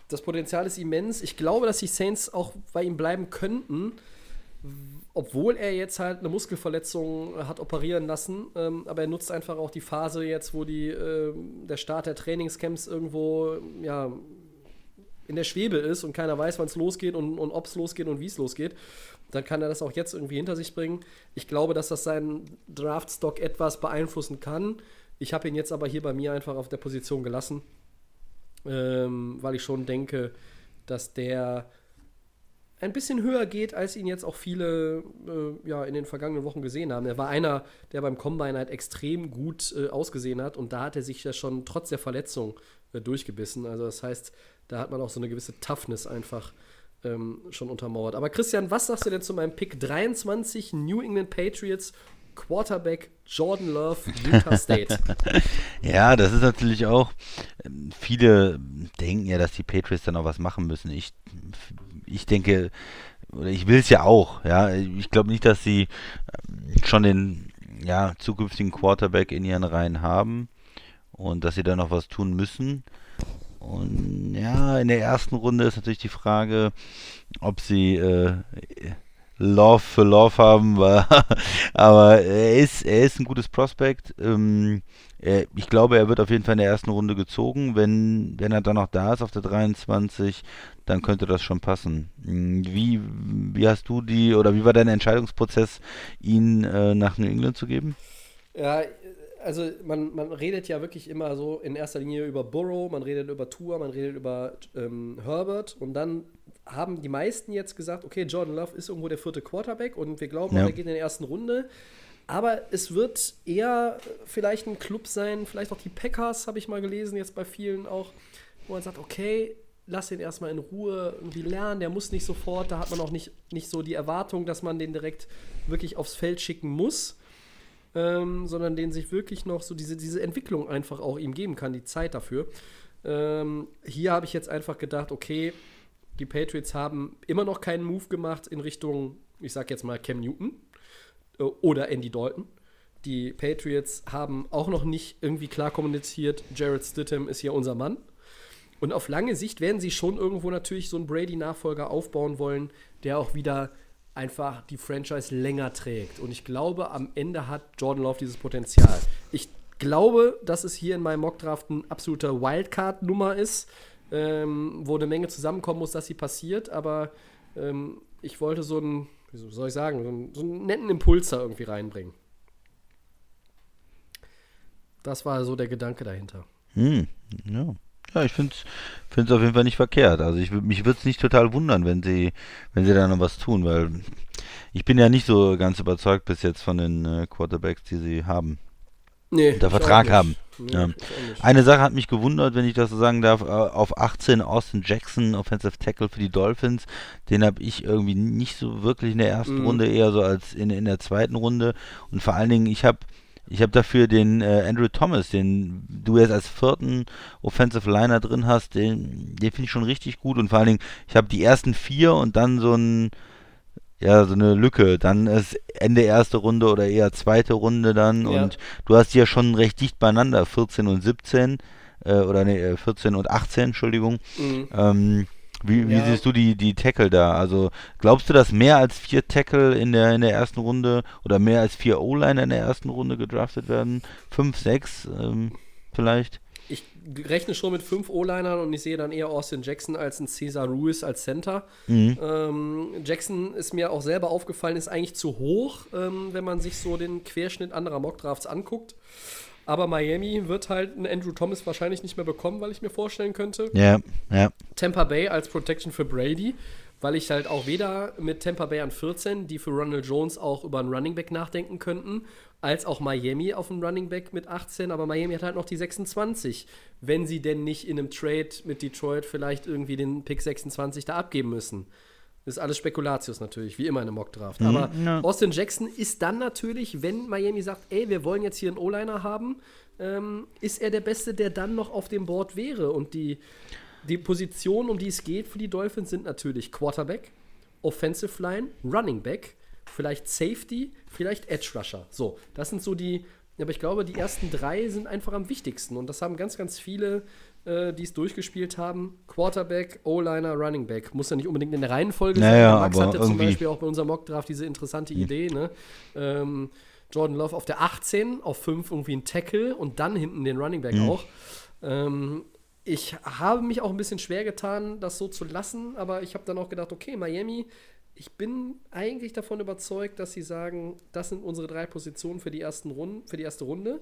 Das Potenzial ist immens. Ich glaube, dass die Saints auch bei ihm bleiben könnten obwohl er jetzt halt eine Muskelverletzung hat operieren lassen, ähm, aber er nutzt einfach auch die Phase jetzt, wo die, äh, der Start der Trainingscamps irgendwo ja, in der Schwebe ist und keiner weiß, wann es losgeht und, und ob es losgeht und wie es losgeht, dann kann er das auch jetzt irgendwie hinter sich bringen. Ich glaube, dass das seinen Draftstock etwas beeinflussen kann. Ich habe ihn jetzt aber hier bei mir einfach auf der Position gelassen, ähm, weil ich schon denke, dass der ein bisschen höher geht, als ihn jetzt auch viele äh, ja, in den vergangenen Wochen gesehen haben. Er war einer, der beim Combine halt extrem gut äh, ausgesehen hat und da hat er sich ja schon trotz der Verletzung äh, durchgebissen. Also das heißt, da hat man auch so eine gewisse Toughness einfach ähm, schon untermauert. Aber Christian, was sagst du denn zu meinem Pick 23 New England Patriots Quarterback Jordan Love, Utah State. [laughs] ja, das ist natürlich auch. Ähm, viele denken ja, dass die Patriots dann auch was machen müssen. Ich ich denke, oder ich will es ja auch, ja. Ich glaube nicht, dass sie ähm, schon den ja, zukünftigen Quarterback in ihren Reihen haben und dass sie da noch was tun müssen. Und ja, in der ersten Runde ist natürlich die Frage, ob sie äh, Love für Love haben, [laughs] aber er ist, er ist ein gutes Prospect. Ähm, er, ich glaube, er wird auf jeden Fall in der ersten Runde gezogen. Wenn, wenn er dann noch da ist auf der 23, dann könnte das schon passen. Hm, wie, wie hast du die oder wie war dein Entscheidungsprozess, ihn äh, nach New England zu geben? Ja, also man, man redet ja wirklich immer so in erster Linie über Burrow, man redet über Tour, man redet über ähm, Herbert und dann haben die meisten jetzt gesagt, okay, Jordan Love ist irgendwo der vierte Quarterback und wir glauben, ja. er geht in der ersten Runde. Aber es wird eher vielleicht ein Club sein, vielleicht auch die Packers, habe ich mal gelesen, jetzt bei vielen auch, wo man sagt, okay, lass ihn erstmal in Ruhe irgendwie lernen, der muss nicht sofort, da hat man auch nicht, nicht so die Erwartung, dass man den direkt wirklich aufs Feld schicken muss, ähm, sondern den sich wirklich noch so diese, diese Entwicklung einfach auch ihm geben kann, die Zeit dafür. Ähm, hier habe ich jetzt einfach gedacht, okay, die Patriots haben immer noch keinen Move gemacht in Richtung, ich sag jetzt mal Cam Newton äh, oder Andy Dalton. Die Patriots haben auch noch nicht irgendwie klar kommuniziert, Jared Stidham ist hier unser Mann. Und auf lange Sicht werden sie schon irgendwo natürlich so einen Brady-Nachfolger aufbauen wollen, der auch wieder einfach die Franchise länger trägt. Und ich glaube, am Ende hat Jordan Love dieses Potenzial. Ich glaube, dass es hier in meinem Mockdraft ein absoluter Wildcard-Nummer ist ähm, wo eine Menge zusammenkommen muss, dass sie passiert, aber ähm, ich wollte so einen, wie soll ich sagen, so einen, so einen netten Impuls da irgendwie reinbringen. Das war so der Gedanke dahinter. Hm, ja. Ja, ich finde es auf jeden Fall nicht verkehrt. Also ich, mich würde es nicht total wundern, wenn sie, wenn sie da noch was tun, weil ich bin ja nicht so ganz überzeugt bis jetzt von den äh, Quarterbacks, die sie haben. Nee, unter Vertrag haben. Nee, ja. Eine Sache hat mich gewundert, wenn ich das so sagen darf, äh, auf 18 Austin Jackson, Offensive Tackle für die Dolphins, den habe ich irgendwie nicht so wirklich in der ersten mm. Runde, eher so als in, in der zweiten Runde. Und vor allen Dingen, ich habe ich habe dafür den äh, Andrew Thomas, den du jetzt als vierten Offensive Liner drin hast, den, den finde ich schon richtig gut. Und vor allen Dingen, ich habe die ersten vier und dann so ein ja, so eine Lücke. Dann ist Ende erste Runde oder eher zweite Runde dann ja. und du hast die ja schon recht dicht beieinander, 14 und 17 äh, oder nee, 14 äh, und 18, Entschuldigung. Mhm. Ähm, wie, wie ja. siehst du die, die Tackle da? Also glaubst du, dass mehr als vier Tackle in der, in der ersten Runde oder mehr als vier O-Liner in der ersten Runde gedraftet werden? Fünf, sechs ähm, vielleicht? ich rechne schon mit fünf O-Linern und ich sehe dann eher Austin Jackson als ein Cesar Ruiz als Center. Mhm. Ähm, Jackson ist mir auch selber aufgefallen, ist eigentlich zu hoch, ähm, wenn man sich so den Querschnitt anderer Mockdrafts anguckt. Aber Miami wird halt einen Andrew Thomas wahrscheinlich nicht mehr bekommen, weil ich mir vorstellen könnte. Ja, ja. Tampa Bay als Protection für Brady weil ich halt auch weder mit Tampa Bay an 14, die für Ronald Jones auch über einen Running Back nachdenken könnten, als auch Miami auf einen Running Back mit 18, aber Miami hat halt noch die 26, wenn sie denn nicht in einem Trade mit Detroit vielleicht irgendwie den Pick 26 da abgeben müssen. Das ist alles Spekulatius natürlich, wie immer in einem Mockdraft. Mhm, Aber ja. Austin Jackson ist dann natürlich, wenn Miami sagt, ey, wir wollen jetzt hier einen O-Liner haben, ähm, ist er der Beste, der dann noch auf dem Board wäre. Und die, die Positionen, um die es geht für die Dolphins, sind natürlich Quarterback, Offensive Line, Running Back, vielleicht Safety, vielleicht Edge Rusher. So, das sind so die, aber ich glaube, die ersten drei sind einfach am wichtigsten. Und das haben ganz, ganz viele, äh, die es durchgespielt haben. Quarterback, O-Liner, Running Back. Muss ja nicht unbedingt in der Reihenfolge Naja, sein. Max aber hatte zum irgendwie- Beispiel auch bei unserem Mockdraft diese interessante Idee, ne? Ähm, Jordan Love auf der 18, auf 5 irgendwie ein Tackle und dann hinten den Running Back auch. Ähm, ich habe mich auch ein bisschen schwer getan, das so zu lassen, aber ich habe dann auch gedacht, okay, Miami, ich bin eigentlich davon überzeugt, dass sie sagen, das sind unsere drei Positionen für die, ersten Runden, für die erste Runde.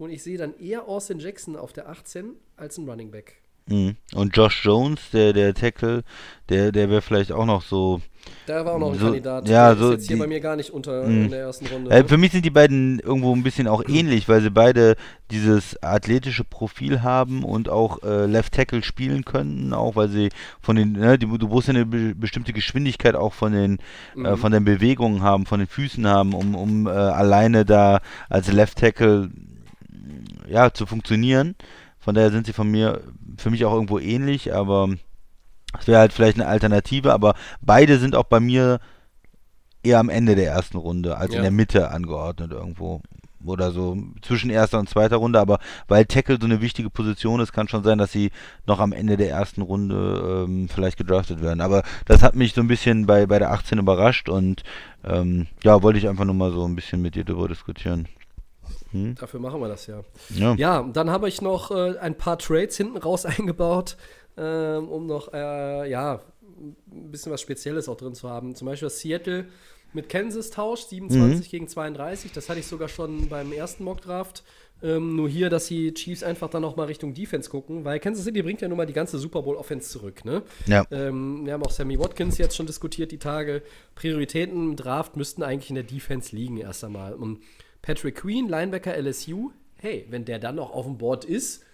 Und ich sehe dann eher Austin Jackson auf der 18 als ein Running Back. Mhm. Und Josh Jones, der, der Tackle, der, der wäre vielleicht auch noch so. Da war auch noch ein So, Kandidat. ja, der so ist jetzt hier die- bei mir gar nicht unter Mhm. in der ersten Runde. Äh, für mich sind die beiden irgendwo ein bisschen auch ähnlich, weil sie beide dieses athletische Profil haben und auch äh, Left Tackle spielen können, auch weil sie von den, ne, die, du musst ja eine be bestimmte Geschwindigkeit auch von den, äh, von den Bewegungen haben, von den Füßen haben, um, um äh, alleine da als Left Tackle ja, zu funktionieren. Von daher sind sie von mir, für mich auch irgendwo ähnlich, aber es wäre halt vielleicht eine Alternative, aber beide sind auch bei mir eher am Ende der ersten Runde, als Ja. in der Mitte angeordnet irgendwo. Oder so zwischen erster und zweiter Runde, aber weil Tackle so eine wichtige Position ist, kann schon sein, dass sie noch am Ende der ersten Runde ähm, vielleicht gedraftet werden. Aber das hat mich so ein bisschen bei, bei der 18 überrascht und ähm, ja, wollte ich einfach nur mal so ein bisschen mit dir darüber diskutieren. Dafür machen wir das ja. Ja. Ja, dann habe ich noch äh, ein paar Trades hinten raus [laughs] eingebaut, ähm, um noch äh, ja, ein bisschen was Spezielles auch drin zu haben. Zum Beispiel das Seattle mit Kansas Tausch, 27 gegen 32. Das hatte ich sogar schon beim ersten Mockdraft. Ähm, nur hier, dass die Chiefs einfach dann noch mal Richtung Defense gucken, weil Kansas City bringt ja nun mal die ganze Super Bowl Offense zurück. Ne? Ja. Ähm, wir haben auch Sammy Watkins jetzt schon diskutiert die Tage. Prioritäten im Draft müssten eigentlich in der Defense liegen erst einmal. Und Patrick Queen, Linebacker LSU, hey, wenn der dann noch auf dem Board ist,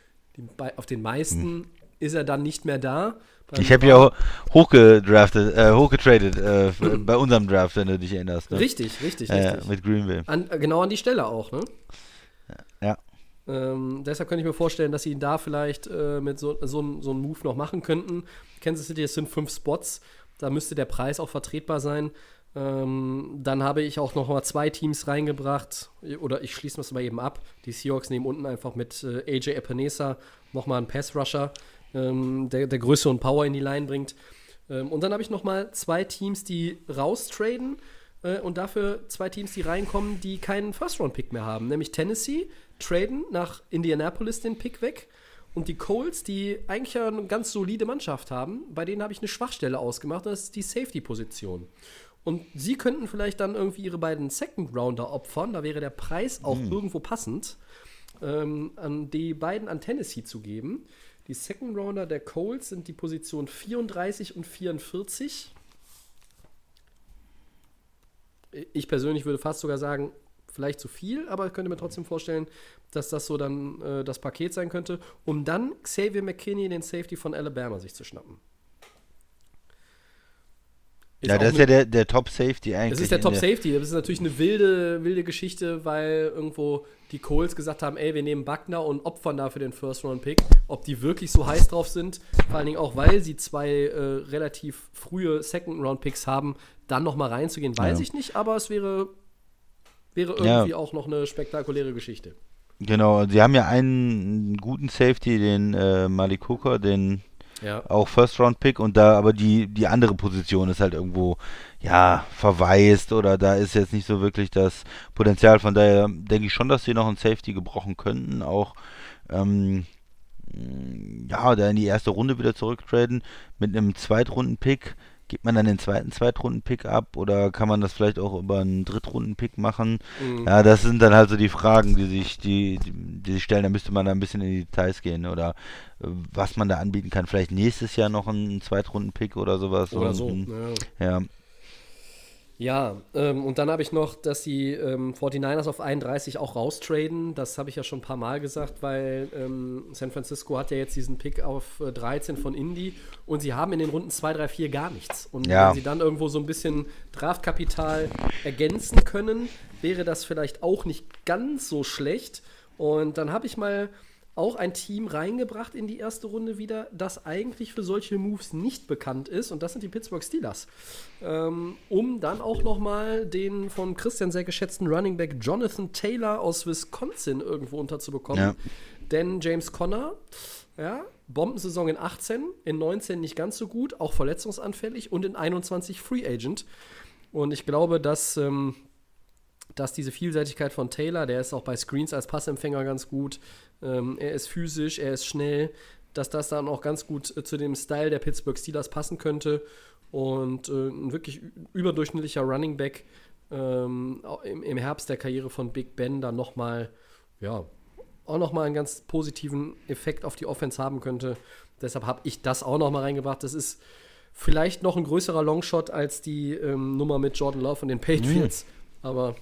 bei, auf den meisten ist er dann nicht mehr da. Hm. Ich habe ja ho- hochgedraftet, äh, hochgetradet äh, bei unserem Draft, wenn du dich erinnerst. Ne? Richtig, richtig, Äh, richtig. mit Green Bay. An, äh, genau an die Stelle auch, ne? Ja. Ähm, deshalb könnte ich mir vorstellen, dass sie ihn da vielleicht äh, mit so, so, so einem Move noch machen könnten. Kansas City, es sind fünf Spots. Da müsste der Preis auch vertretbar sein. Ähm, dann habe ich auch noch mal zwei Teams reingebracht. Oder ich schließe das mal eben ab. Die Seahawks nehmen unten einfach mit äh, AJ Epinesa noch mal einen Pass-Rusher, ähm, der, der Größe und Power in die Line bringt. Ähm, und dann habe ich noch mal zwei Teams, die raustraden äh, und dafür zwei Teams, die reinkommen, die keinen First-Round-Pick mehr haben. Nämlich Tennessee traden nach Indianapolis den Pick weg. Und die Colts, die eigentlich eine ganz solide Mannschaft haben, bei denen habe ich eine Schwachstelle ausgemacht, das ist die Safety-Position. Und sie könnten vielleicht dann irgendwie ihre beiden Second-Rounder opfern, da wäre der Preis auch irgendwo passend, ähm, an die beiden an Tennessee zu geben. Die Second Rounder der Colts sind die Position 34 und 44. Ich persönlich würde fast sogar sagen, vielleicht zu viel, aber ich könnte mir trotzdem vorstellen, dass das so dann äh, das Paket sein könnte, um dann Xavier McKinney, den Safety von Alabama, sich zu schnappen. Ja, das ist ja der, der Top Safety eigentlich. das ist der Top Safety. Das ist natürlich eine wilde, wilde Geschichte, weil irgendwo die Colts gesagt haben, ey, wir nehmen Buckner und opfern dafür den First-Round-Pick. Ob die wirklich so heiß drauf sind, vor allen Dingen auch, weil sie zwei äh, relativ frühe Second-Round-Picks haben, dann noch mal reinzugehen, weiß Ja. ich nicht, aber es wäre, wäre Ja. irgendwie auch noch eine spektakuläre Geschichte. Genau, sie haben ja einen guten Safety, den äh, Malik Hooker, den Ja. auch First Round Pick und da aber die die andere Position ist halt irgendwo ja verwaist oder da ist jetzt nicht so wirklich das Potenzial. Von daher denke ich schon, dass sie noch einen Safety gebrochen könnten, auch ähm, ja da in die erste Runde wieder zurücktraden mit einem Zweitrunden Pick Gibt man dann den zweiten Zweitrunden-Pick ab oder kann man das vielleicht auch über einen Drittrunden-Pick machen? Mhm. Ja, das sind dann halt so die Fragen, die sich, die, die, sich stellen. Da müsste man da ein bisschen in die Details gehen oder äh, was man da anbieten kann. Vielleicht nächstes Jahr noch einen Zweitrunden-Pick oder sowas. Oder Und so. Ja. Ja, Ja, ähm, und dann habe ich noch, dass die ähm, 49ers auf 31 auch raustraden. Das habe ich ja schon ein paar Mal gesagt, weil ähm, San Francisco hat ja jetzt diesen Pick auf äh, 13 von Indy und sie haben in den Runden 2, 3, 4 gar nichts. Und Ja. wenn sie dann irgendwo so ein bisschen Draftkapital ergänzen können, wäre das vielleicht auch nicht ganz so schlecht. Und dann habe ich mal auch ein Team reingebracht in die erste Runde wieder, das eigentlich für solche Moves nicht bekannt ist. Und das sind die Pittsburgh Steelers. Ähm, um dann auch noch mal den von Christian sehr geschätzten Running Back Jonathan Taylor aus Wisconsin irgendwo unterzubekommen. Ja. Denn James Conner, ja, Bombensaison in 18, in 19 nicht ganz so gut, auch verletzungsanfällig und in 21 Free Agent. Und ich glaube, dass ähm, dass diese Vielseitigkeit von Taylor, der ist auch bei Screens als Passempfänger ganz gut, ähm, er ist physisch, er ist schnell, dass das dann auch ganz gut äh, zu dem Style der Pittsburgh Steelers passen könnte und äh, ein wirklich überdurchschnittlicher Running Back ähm, im, im Herbst der Karriere von Big Ben dann nochmal, ja, auch nochmal einen ganz positiven Effekt auf die Offense haben könnte. Deshalb habe ich das auch nochmal reingebracht. Das ist vielleicht noch ein größerer Longshot als die ähm, Nummer mit Jordan Love und den Patriots. Aber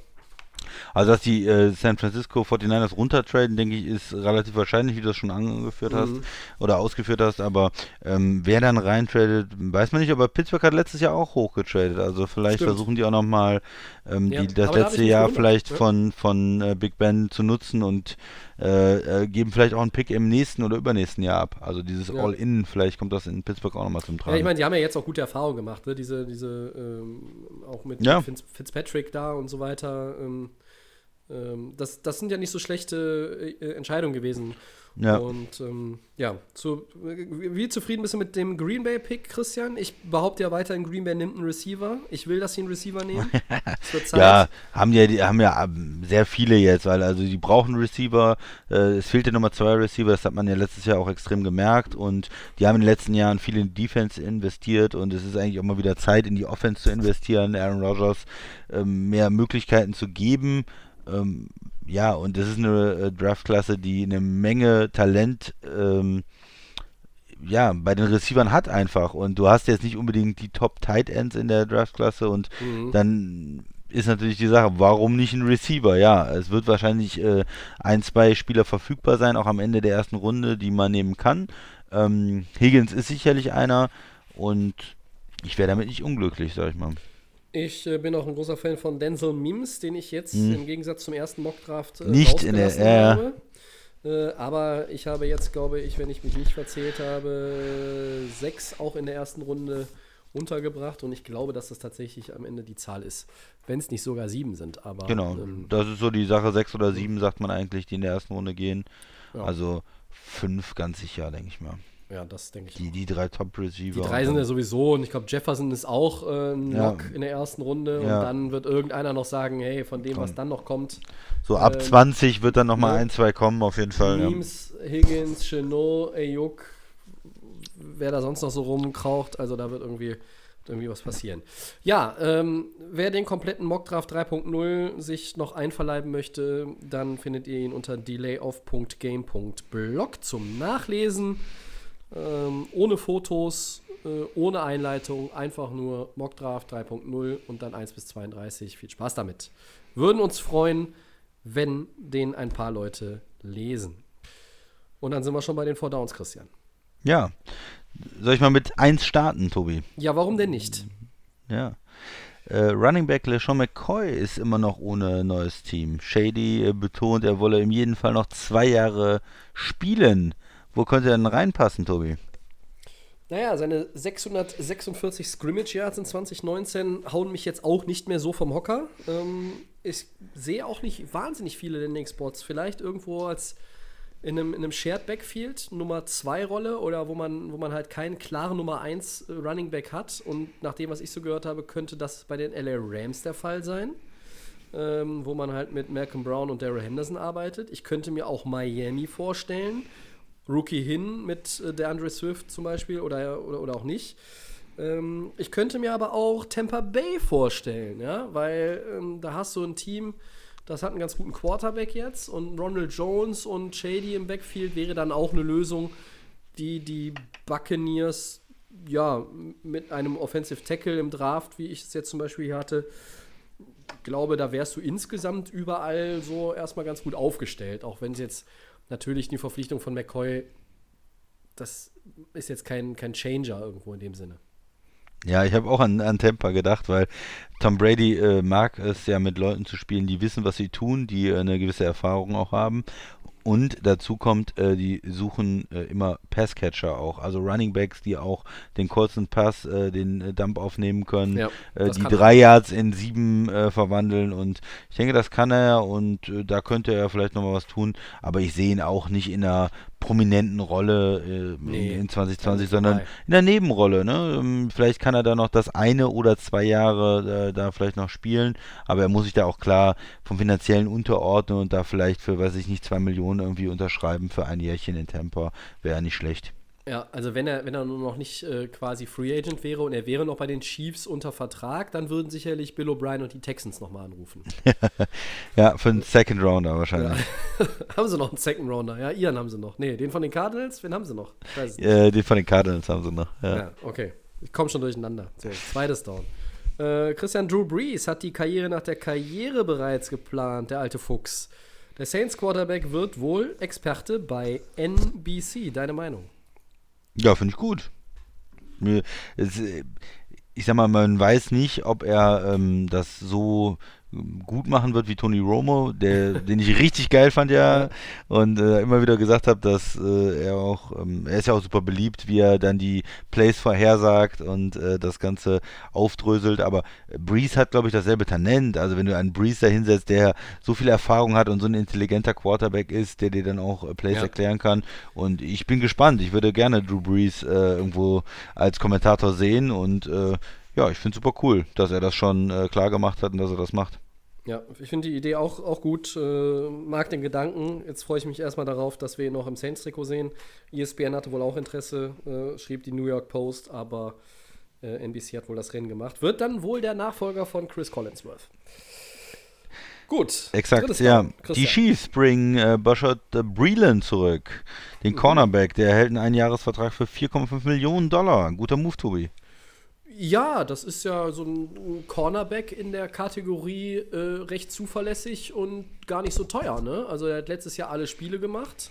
Also, dass die äh, San Francisco 49ers runtertraden, denke ich, ist relativ wahrscheinlich, wie du das schon angeführt hast Mhm. oder ausgeführt hast. Aber ähm, wer dann reintradet, weiß man nicht. Aber Pittsburgh hat letztes Jahr auch hochgetradet. Also, vielleicht Stimmt. versuchen die auch nochmal ähm, Ja, die, das da letzte mich Jahr vielleicht ne? von, von äh, Big Ben zu nutzen und äh, äh, geben vielleicht auch einen Pick im nächsten oder übernächsten Jahr ab. Also, dieses Ja. All-In, vielleicht kommt das in Pittsburgh auch nochmal zum Tragen. Ja, ich meine, die haben ja jetzt auch gute Erfahrungen gemacht, ne? Diese, diese, ähm, auch mit Ja. Fitz, Fitzpatrick da und so weiter. Ähm, ähm, das, das sind ja nicht so schlechte äh, Entscheidungen gewesen. Ja. Und ähm, ja, zu, wie wie zufrieden bist du mit dem Green Bay-Pick, Christian? Ich behaupte ja weiterhin, Green Bay nimmt einen Receiver. Ich will, dass sie einen Receiver nehmen. [laughs] Ja, haben ja, die haben ja ähm, sehr viele jetzt, weil also die brauchen Receiver. Äh, es fehlte Nummer zwei Receiver, das hat man ja letztes Jahr auch extrem gemerkt und die haben in den letzten Jahren viel in die Defense investiert und es ist eigentlich auch mal wieder Zeit, in die Offense zu investieren, Aaron Rodgers ähm, mehr Möglichkeiten zu geben. Ähm, ja, und das ist eine äh, Draftklasse, die eine Menge Talent ähm, ja, bei den Receivern hat einfach. Und du hast jetzt nicht unbedingt die Top Tight Ends in der Draftklasse und Mhm. dann ist natürlich die Sache, warum nicht ein Receiver? Ja, es wird wahrscheinlich äh, ein, zwei Spieler verfügbar sein, auch am Ende der ersten Runde, die man nehmen kann. Ähm, Higgins ist sicherlich einer und ich wäre damit nicht unglücklich, sag ich mal. Ich äh, bin auch ein großer Fan von Denzel Mims, den ich jetzt Hm. im Gegensatz zum ersten Mockdraft äh, Nicht in der- ja. habe. Äh, aber ich habe jetzt, glaube ich, wenn ich mich nicht verzählt habe, sechs auch in der ersten Runde untergebracht und ich glaube, dass das tatsächlich am Ende die Zahl ist. Wenn es nicht sogar sieben sind, aber Genau, ähm, das ist so die Sache, sechs oder sieben sagt man eigentlich, die in der ersten Runde gehen. Ja. Also fünf ganz sicher, denke ich mal. Ja, das denke ich. Die, die drei Top-Receiver. Die drei sind ja sowieso und ich glaube, Jefferson ist auch äh, ein Ja. Lock in der ersten Runde Ja. und dann wird irgendeiner noch sagen, hey, von dem, was Komm. dann noch kommt, So ab ähm, 20 wird dann nochmal ne? ein, zwei kommen, auf jeden Fall. Ja. Memes, Higgins, Chenot, Ayuk, wer da sonst noch so rumkraucht, also da wird irgendwie, irgendwie was passieren. Ja, ähm, wer den kompletten Mockdraft 3.0 sich noch einverleiben möchte, dann findet ihr ihn unter delayoff.game.blog zum Nachlesen. Ähm, ohne Fotos, äh, ohne Einleitung, einfach nur Mockdraft 3.0 und dann 1 bis 32. Viel Spaß damit. Würden uns freuen, wenn den ein paar Leute lesen. Und dann sind wir schon bei den Four Downs, Christian. ja. Soll ich mal mit 1 starten, Tobi? Ja, warum denn nicht? Ja. Äh, Running Back LeSean McCoy ist immer noch ohne neues Team. Shady äh, betont, er wolle im jeden Fall noch zwei Jahre spielen. Wo könnte er denn reinpassen, Tobi? Naja, seine 646 Scrimmage Yards in 2019 hauen mich jetzt auch nicht mehr so vom Hocker. Ähm, ich sehe auch nicht wahnsinnig viele Landing-Spots. Vielleicht irgendwo als in einem, in einem Shared Backfield, Nummer 2 Rolle oder wo man, wo man halt keinen klaren Nummer 1 Running Back hat. Und nach dem, was ich so gehört habe, könnte das bei den LA Rams der Fall sein. Ähm, wo man halt mit Malcolm Brown und Daryl Henderson arbeitet. Ich könnte mir auch Miami vorstellen. Rookie hin mit äh, der Andre Swift zum Beispiel oder, oder, oder auch nicht. Ähm, ich könnte mir aber auch Tampa Bay vorstellen, ja, weil ähm, da hast du ein Team, das hat einen ganz guten Quarterback jetzt und Ronald Jones und Shady im Backfield wäre dann auch eine Lösung, die die Buccaneers ja mit einem Offensive Tackle im Draft, wie ich es jetzt zum Beispiel hier hatte, glaube, da wärst du insgesamt überall so erstmal ganz gut aufgestellt, auch wenn es jetzt natürlich die Verpflichtung von McCoy, das ist jetzt kein, kein Changer irgendwo in dem Sinne. Ja, ich habe auch an, an Tampa gedacht, weil Tom Brady äh, mag es ja mit Leuten zu spielen, die wissen, was sie tun, die äh, eine gewisse Erfahrung auch haben. Und dazu kommt, äh, die suchen äh, immer Passcatcher auch, also Running Backs, die auch den kurzen Pass, äh, den äh, Dump aufnehmen können, Ja, äh, die drei Yards in sieben äh, verwandeln. Und ich denke, das kann er und da könnte er vielleicht nochmal was tun. Aber ich sehe ihn auch nicht in einer prominenten Rolle äh, Nee, in, in dann 2020, ist sondern in der Nebenrolle. Ne? Ähm, Vielleicht kann er da noch das eine oder zwei Jahre äh, da vielleicht noch spielen, aber er muss sich da auch klar vom finanziellen unterordnen und da vielleicht für, weiß ich nicht, zwei Millionen irgendwie unterschreiben für ein Jährchen in Tampa. Wäre nicht schlecht. Ja, also wenn er, wenn er nur noch nicht äh, quasi Free Agent wäre und er wäre noch bei den Chiefs unter Vertrag, dann würden sicherlich Bill O'Brien und die Texans nochmal anrufen. [laughs] Ja, für einen Second Rounder wahrscheinlich. [laughs] haben sie noch einen Second Rounder? Ja, Ian haben sie noch. Nee, den von den Cardinals, wen haben sie noch? Äh, den von den Cardinals haben sie noch. Ja. Ja, okay. Ich komme schon durcheinander. So, zweites Down. Äh, Christian Drew Brees hat die Karriere nach der Karriere bereits geplant, der alte Fuchs. Der Saints Quarterback wird wohl Experte bei NBC. Deine Meinung? Ja, finde ich gut. Äh, Ich sag mal, man weiß nicht, ob er ähm, das so gut machen wird wie Tony Romo, der, den ich richtig geil fand ja. Und äh, immer wieder gesagt habe, dass äh, er auch, ähm, er ist ja auch super beliebt, wie er dann die Plays vorhersagt und äh, das Ganze aufdröselt, aber Breeze hat, glaube ich, dasselbe Talent, also wenn du einen Breeze da hinsetzt, der so viel Erfahrung hat und so ein intelligenter Quarterback ist, der dir dann auch äh, Plays Ja. erklären kann. Und ich bin gespannt, ich würde gerne Drew Brees äh, irgendwo als Kommentator sehen und äh, ja, ich finde super cool, dass er das schon äh, klar gemacht hat und dass er das macht. Ja, ich finde die Idee auch, auch gut. Äh, mag den Gedanken. Jetzt freue ich mich erstmal darauf, dass wir ihn noch im Saints-Trikot sehen. ESPN hatte wohl auch Interesse, äh, schrieb die New York Post, aber äh, NBC hat wohl das Rennen gemacht. Wird dann wohl der Nachfolger von Chris Collinsworth. Gut. Exakt, ja. Die. Chiefs bringen äh, Bashard äh, Breeland zurück, Mhm. den Cornerback, der erhält einen Einjahresvertrag für 4,5 Millionen Dollar. Ein guter Move, Tobi. Ja, das ist ja so ein Cornerback in der Kategorie äh, recht zuverlässig und gar nicht so teuer. Ne? Also er hat letztes Jahr alle Spiele gemacht.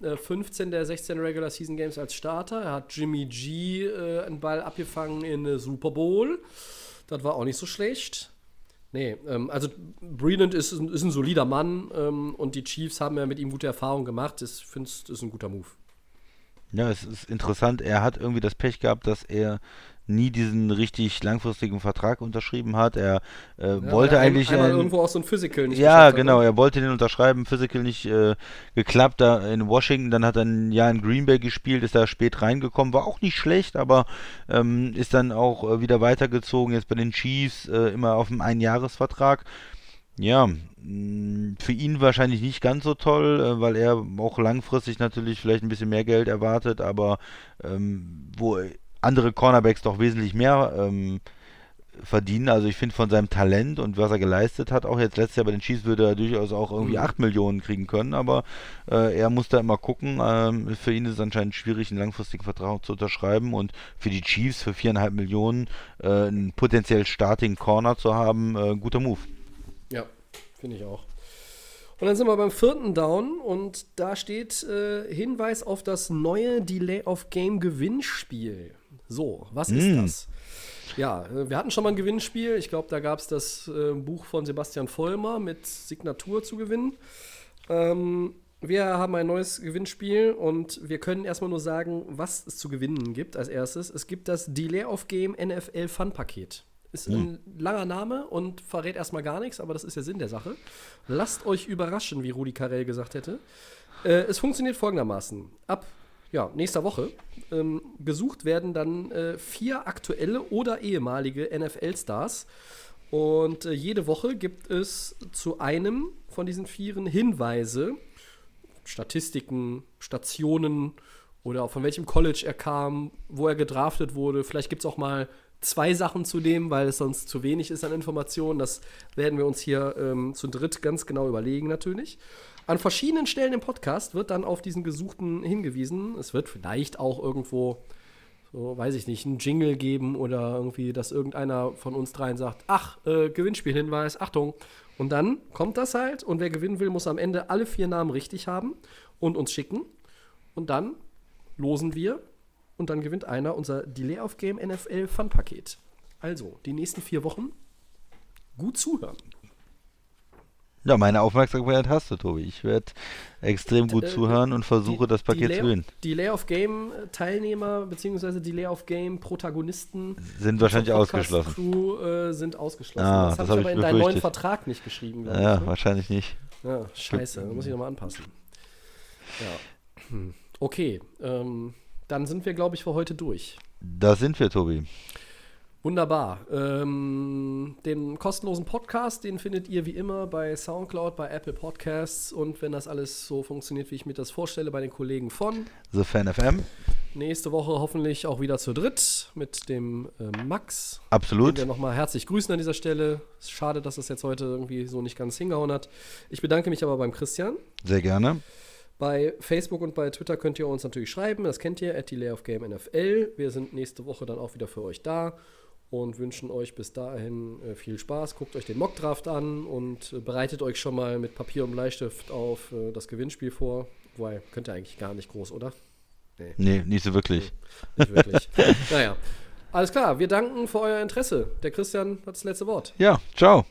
Äh, 15 der 16 Regular Season Games als Starter. Er hat Jimmy G äh, einen Ball abgefangen in Super Bowl. Das war auch nicht so schlecht. Nee, ähm, also Breland ist, ein- ist ein solider Mann ähm, und die Chiefs haben ja mit ihm gute Erfahrungen gemacht. Ich finde, das ist ein guter Move. Ja, es ist interessant. Er hat irgendwie das Pech gehabt, dass er nie diesen richtig langfristigen Vertrag unterschrieben hat. Er äh, Ja, wollte er eigentlich. einmal äh, irgendwo auch so ein Physical nicht Ja, geschafft hat, genau, ne? er wollte den unterschreiben, Physical nicht äh, geklappt, da in Washington, dann hat er ein Jahr in Green Bay gespielt, ist da spät reingekommen, war auch nicht schlecht, aber ähm, ist dann auch äh, wieder weitergezogen, jetzt bei den Chiefs, äh, immer auf einem Einjahresvertrag. Ja, mh, für ihn wahrscheinlich nicht ganz so toll, äh, weil er auch langfristig natürlich vielleicht ein bisschen mehr Geld erwartet, aber ähm, wo andere Cornerbacks doch wesentlich mehr ähm, verdienen. Also ich finde von seinem Talent und was er geleistet hat, auch jetzt letztes Jahr bei den Chiefs würde er durchaus auch irgendwie Mhm. 8 Millionen kriegen können, aber äh, er muss da immer gucken. Ähm, für ihn ist es anscheinend schwierig, einen langfristigen Vertrag zu unterschreiben und für die Chiefs für 4,5 Millionen äh, einen potenziell Starting Corner zu haben, äh, guter Move. Ja, finde ich auch. Und dann sind wir beim vierten Down und da steht äh, Hinweis auf das neue Delay of Game Gewinnspiel. So, was ist Mm. das? Ja, äh, wir hatten schon mal ein Gewinnspiel. Ich glaube, da gab es das äh, Buch von Sebastian Vollmer mit Signatur zu gewinnen. Ähm, wir haben ein neues Gewinnspiel und wir können erstmal nur sagen, was es zu gewinnen gibt als erstes. Es gibt das Delay of Game NFL Fun Paket. Ist ein langer Name und verrät erstmal gar nichts, aber das ist der Sinn der Sache. Lasst euch überraschen, wie Rudi Carell gesagt hätte. Äh, es funktioniert folgendermaßen. Ab ja, nächster Woche ähm, gesucht werden dann äh, vier aktuelle oder ehemalige NFL-Stars. Und äh, jede Woche gibt es zu einem von diesen Vieren Hinweise, Statistiken, Stationen oder von welchem College er kam, wo er gedraftet wurde. Vielleicht gibt es auch mal zwei Sachen zu dem, weil es sonst zu wenig ist an Informationen. Das werden wir uns hier ähm, zu dritt ganz genau überlegen natürlich. An verschiedenen Stellen im Podcast wird dann auf diesen Gesuchten hingewiesen. Es wird vielleicht auch irgendwo, so weiß ich nicht, einen Jingle geben oder irgendwie, dass irgendeiner von uns dreien sagt, ach, äh, Gewinnspielhinweis, Achtung. Und dann kommt das halt und wer gewinnen will, muss am Ende alle vier Namen richtig haben und uns schicken. Und dann losen wir und dann gewinnt einer unser Delay of Game NFL Fun Paket. Also, die nächsten vier Wochen gut zuhören. Ja, meine Aufmerksamkeit hast du, Tobi. Ich werde extrem gut äh, zuhören und versuche, das Paket zu gewinnen. Delay of Game Teilnehmer bzw. Delay of Game Protagonisten Sind wahrscheinlich ausgeschlossen. Crew äh, sind ausgeschlossen. Ah, das das habe hab ich aber in deinen neuen. Vertrag nicht geschrieben, Ja, ich. Ne? wahrscheinlich nicht. Ja, scheiße, da muss ich nochmal anpassen. Ja. Hm. Okay, ähm, dann sind wir, glaube ich, für heute durch. Da sind wir, Tobi. Wunderbar. Ähm, den kostenlosen Podcast, den findet ihr wie immer bei Soundcloud, bei Apple Podcasts und wenn das alles so funktioniert, wie ich mir das vorstelle, bei den Kollegen von. The Fan FM. Nächste Woche hoffentlich auch wieder zu dritt mit dem äh, Max. Den Absolut. wir nochmal herzlich grüßen an dieser Stelle. Schade, dass das jetzt heute irgendwie so nicht ganz hingehauen hat. Ich bedanke mich aber beim Christian. Sehr gerne. Bei Facebook und bei Twitter könnt ihr uns natürlich schreiben. Das kennt ihr, at Delay of Game NFL. Wir sind nächste Woche dann auch wieder für euch da und wünschen euch bis dahin äh, viel Spaß. Guckt euch den Mockdraft an und äh, bereitet euch schon mal mit Papier und Bleistift auf äh, das Gewinnspiel vor. Wobei, könnt ihr eigentlich gar nicht groß, oder? Nee, nicht so wirklich. Nicht wirklich. [laughs] naja. Alles klar, wir danken für euer Interesse. Der Christian hat das letzte Wort. Ja, ciao.